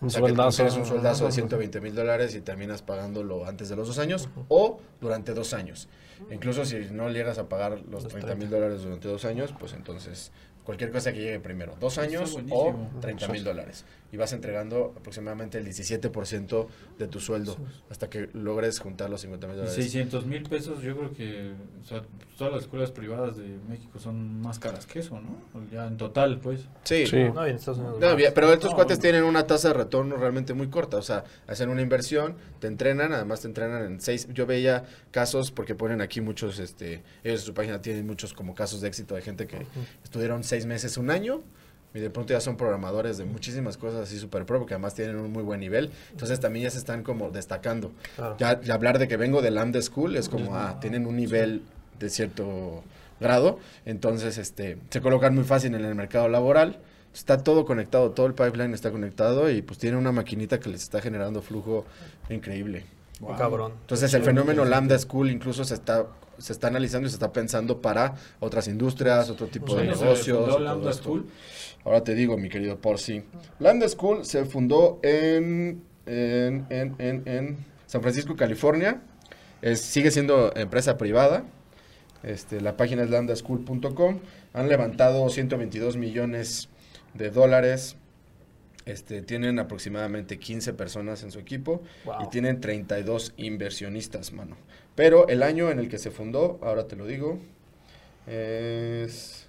un sueldazo. un sueldazo de 120 mil dólares y terminas pagándolo antes de los dos años o durante dos años. Incluso si no llegas a pagar los 30 mil dólares durante dos años, pues entonces cualquier cosa que llegue primero, dos años o 30 mil dólares. Y vas entregando aproximadamente el 17% de tu sueldo hasta que logres juntar los 50 mil dólares. 600 mil pesos, yo creo que o sea, todas las escuelas privadas de México son más caras que eso, ¿no? Ya en total, pues. Sí, pero estos cuates tienen una tasa de retorno realmente muy corta. O sea, hacen una inversión, te entrenan, además te entrenan en seis. Yo veía casos, porque ponen aquí muchos, este, ellos en su página tienen muchos como casos de éxito de gente que estuvieron seis meses, un año, y de pronto ya son programadores de muchísimas cosas así super pro, porque además tienen un muy buen nivel. Entonces también ya se están como destacando. Ya, hablar de que vengo de Lambda School es como, ah, tienen un nivel de cierto grado. Entonces, este, se colocan muy fácil en el mercado laboral. Está todo conectado, todo el pipeline está conectado y pues tiene una maquinita que les está generando flujo increíble. Cabrón. Entonces el fenómeno Lambda School incluso se está se está analizando y se está pensando para otras industrias, otro tipo de negocios. Lambda School? Ahora te digo, mi querido Porci. Lambda School se fundó en, en, en, en, San Francisco, California. sigue siendo empresa privada. Este, la página es lambdaschool.com. Han levantado 122 millones de dólares este, tienen aproximadamente 15 personas en su equipo y tienen 32 inversionistas, mano. Pero el año en el que se fundó, ahora te lo digo, es...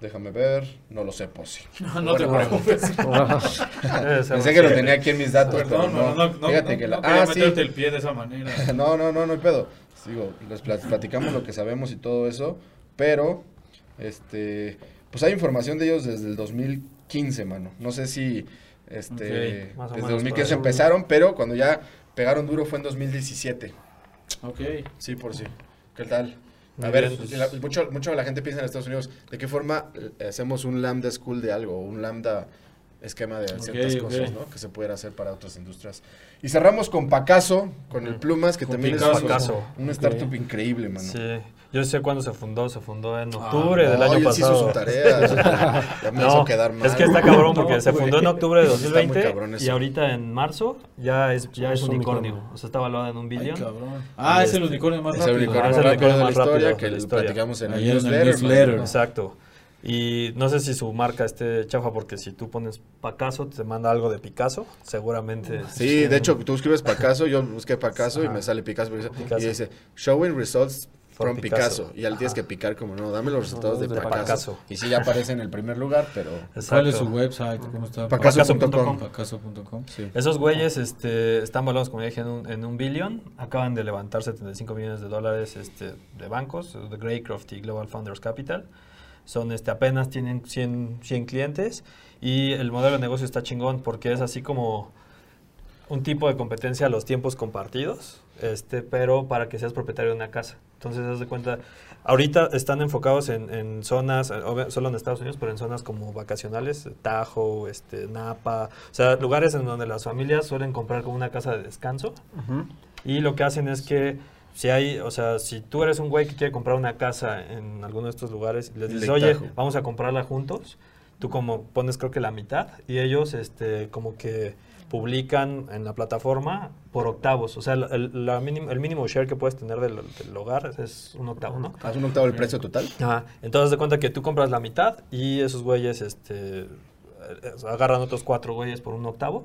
Déjame ver, no lo sé, Posi. No, no te preocupes. Pensé que lo tenía aquí en mis datos, pero no. no, no Fíjate que la... ah, sí. el pie de esa manera. no, no, no, no hay pedo. Digo, les platicamos lo que sabemos y todo eso, pero, este, pues hay información de ellos desde el 2015, mano. No sé si, este, desde 2015 empezaron, pero cuando ya pegaron duro fue en 2017. Ok. Sí, por sí. ¿Qué tal? A ver, pues, mucho, mucho la gente piensa en Estados Unidos, ¿de qué forma eh, hacemos un lambda school de algo, un lambda esquema de ciertas cosas, ¿no? Que se pudiera hacer para otras industrias. Y cerramos con Pacaso, con el Plumas, que también es un startup increíble, mano. Sí. Yo sé cuándo se fundó, se fundó en ah, octubre del año pasado. Hizo su tarea, ya me hizo quedar mal. Es que está cabrón porque se fundó en octubre de 2020 y ahorita en marzo ya es ya es un unicornio. O sea, está valuada en un billón. ah, es el unicornio más rápido. Es el unicornio más rápido de la historia que les platicamos en el newsletter. Exacto. Y no sé si su marca esté chafa, porque si tú pones Pacaso, te manda algo de Picasso, seguramente. Sí, de hecho, tú escribes Pacaso, yo busqué Pacaso y me sale Picasso, Y dice, showing results from Picasso. Y al tienes que picar como, no, dame los resultados de, Pacaso. Y sí, ya aparece en el primer lugar, pero... ¿Cuál es su website? ¿Cómo está? Pacaso.com. Pacaso.com. Sí. Esos güeyes este, están valorados, como dije, en un, en un billón. Acaban de levantar 75 millones de dólares este, de bancos, de Greycroft y Global Founders Capital. Son este, apenas tienen 100, 100 clientes y el modelo de negocio está chingón porque es así como un tipo de competencia a los tiempos compartidos, este, pero para que seas propietario de una casa. Entonces, haz de cuenta, ahorita están enfocados en, zonas, solo en Estados Unidos, pero en zonas como vacacionales, Tajo, este, Napa, o sea, lugares en donde las familias suelen comprar como una casa de descanso. Y lo que hacen es que si hay, o sea, si tú eres un güey que quiere comprar una casa en alguno de estos lugares, les dices, oye, vamos a comprarla juntos, tú como pones creo que la mitad y ellos este como que publican en la plataforma por octavos. O sea, el, la mínimo, el mínimo share que puedes tener del, hogar es un octavo, ¿no? ¿Es un octavo del precio total? Ajá. Entonces, de cuenta que tú compras la mitad y esos güeyes este, agarran otros cuatro güeyes por un octavo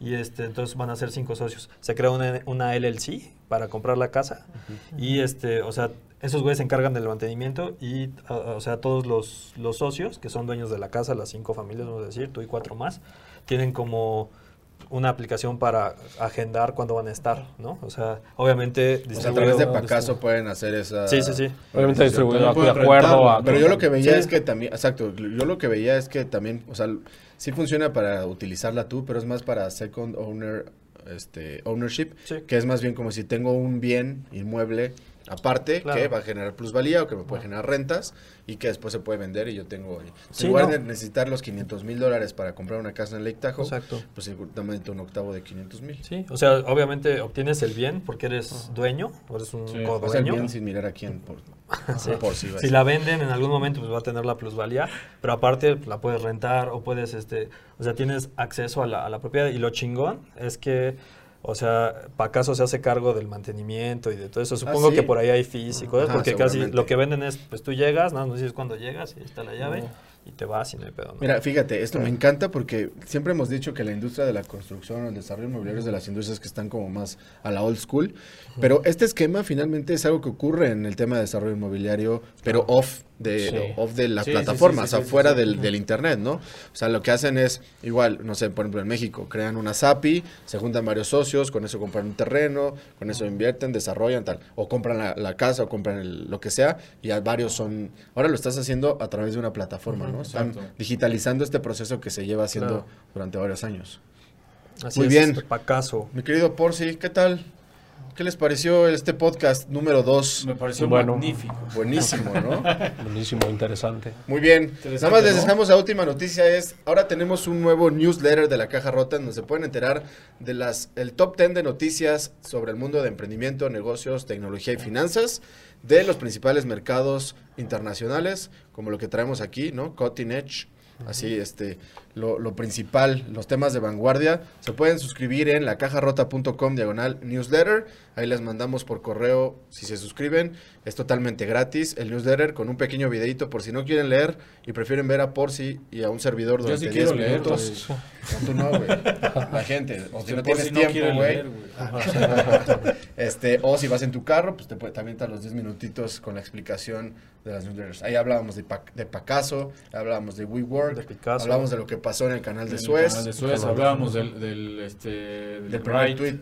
y este, entonces van a ser cinco socios. Se crea una, una LLC para comprar la casa y este, o sea, esos güeyes se encargan del mantenimiento y, o sea, todos los, los socios que son dueños de la casa, las cinco familias, vamos a decir, tú y cuatro más, tienen como una aplicación para agendar cuándo van a estar, ¿no? O sea, obviamente... a través de Pacaso pueden hacer esa... Sí, sí, sí. Obviamente distribuido de acuerdo a... Pero yo lo que veía es que también... Exacto, yo lo que veía es que también, o sea, sí funciona para utilizarla tú, pero es más para second owner, este, ownership, que es más bien como si tengo un bien inmueble aparte que va a generar plusvalía o que me puede generar rentas y que después se puede vender y yo tengo si igual de necesitar los 500 mil dólares para comprar una casa en Lake Tahoe Exacto. pues seguramente un octavo de 500 mil. Sí o sea obviamente obtienes el bien porque eres dueño o eres un codueño. Bien sin mirar a quién por, por si, si la venden en algún momento pues va a tener la plusvalía pero aparte la puedes rentar o puedes este o sea tienes acceso a la, a la propiedad. Y lo chingón es que o sea, para acaso se hace cargo del mantenimiento y de todo eso. Supongo ah, que por ahí hay físicos, porque casi lo que venden es, pues tú llegas, no, no dices cuándo llegas y está la llave. y te vas y no hay pedo. Mira, fíjate, esto me encanta porque siempre hemos dicho que la industria de la construcción o el desarrollo inmobiliario es de las industrias que están como más a la old school, pero este esquema finalmente es algo que ocurre en el tema de desarrollo inmobiliario, pero off de, off de las plataformas, afuera del, del, internet, ¿no? O sea, lo que hacen es, igual, no sé, por ejemplo en México, crean una SAPI, se juntan varios socios, con eso compran un terreno, con eso invierten, desarrollan tal, o compran la, casa o compran lo que sea, y varios son, ahora lo estás haciendo a través de una plataforma, ¿no? Están digitalizando este proceso que se lleva haciendo durante varios años. Así Muy bien. Pacaso. Mi querido Porci, ¿qué tal? ¿Qué les pareció este podcast número 2? Me pareció magnífico. Buenísimo, ¿no? Buenísimo, interesante. Muy bien. Nada más les dejamos la última noticia es, ahora tenemos un nuevo newsletter de la Caja Rota donde se pueden enterar de las el top 10 de noticias sobre el mundo de emprendimiento, negocios, tecnología y finanzas de los principales mercados internacionales, como lo que traemos aquí, ¿no? Cutting Edge Así, este, lo, lo, principal, los temas de vanguardia, se pueden suscribir en lacajarrota.com diagonal newsletter. Ahí les mandamos por correo si se suscriben. Es totalmente gratis el newsletter con un pequeño videito por si no quieren leer y prefieren ver a Porci y a un servidor durante 10 minutos. tú no, güey. La gente. O si no tienes tiempo, güey. este, o si vas en tu carro, pues te, te avientas los 10 minutitos con la explicación de las newsletters. Ahí hablábamos de, de Pacaso, hablábamos de WeWork, de hablábamos de lo que pasó en el canal de Suez. Canal de Suez hablábamos del, del, este, del, primer tweet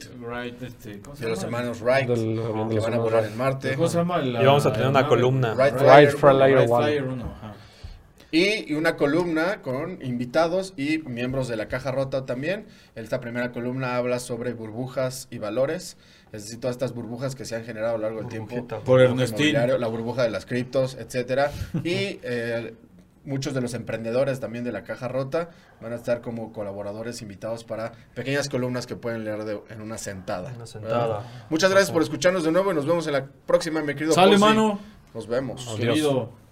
este, de los hermanos Wright, que van a volar en Marte. ¿Cómo se llama? La, y vamos a tener una columna. Wright Flyer, One. Y una columna con invitados y miembros de la caja rota también. Esta primera columna habla sobre burbujas y valores. Es decir, todas estas burbujas que se han generado a lo largo del tiempo. Por Ernestín. La burbuja de las criptos, etcétera. y eh, muchos de los emprendedores también de la caja rota van a estar como colaboradores invitados para pequeñas columnas que pueden leer en una sentada. Una sentada. Muchas gracias por escucharnos de nuevo y nos vemos en la próxima, mi querido Sale, mano. Nos vemos. Querido.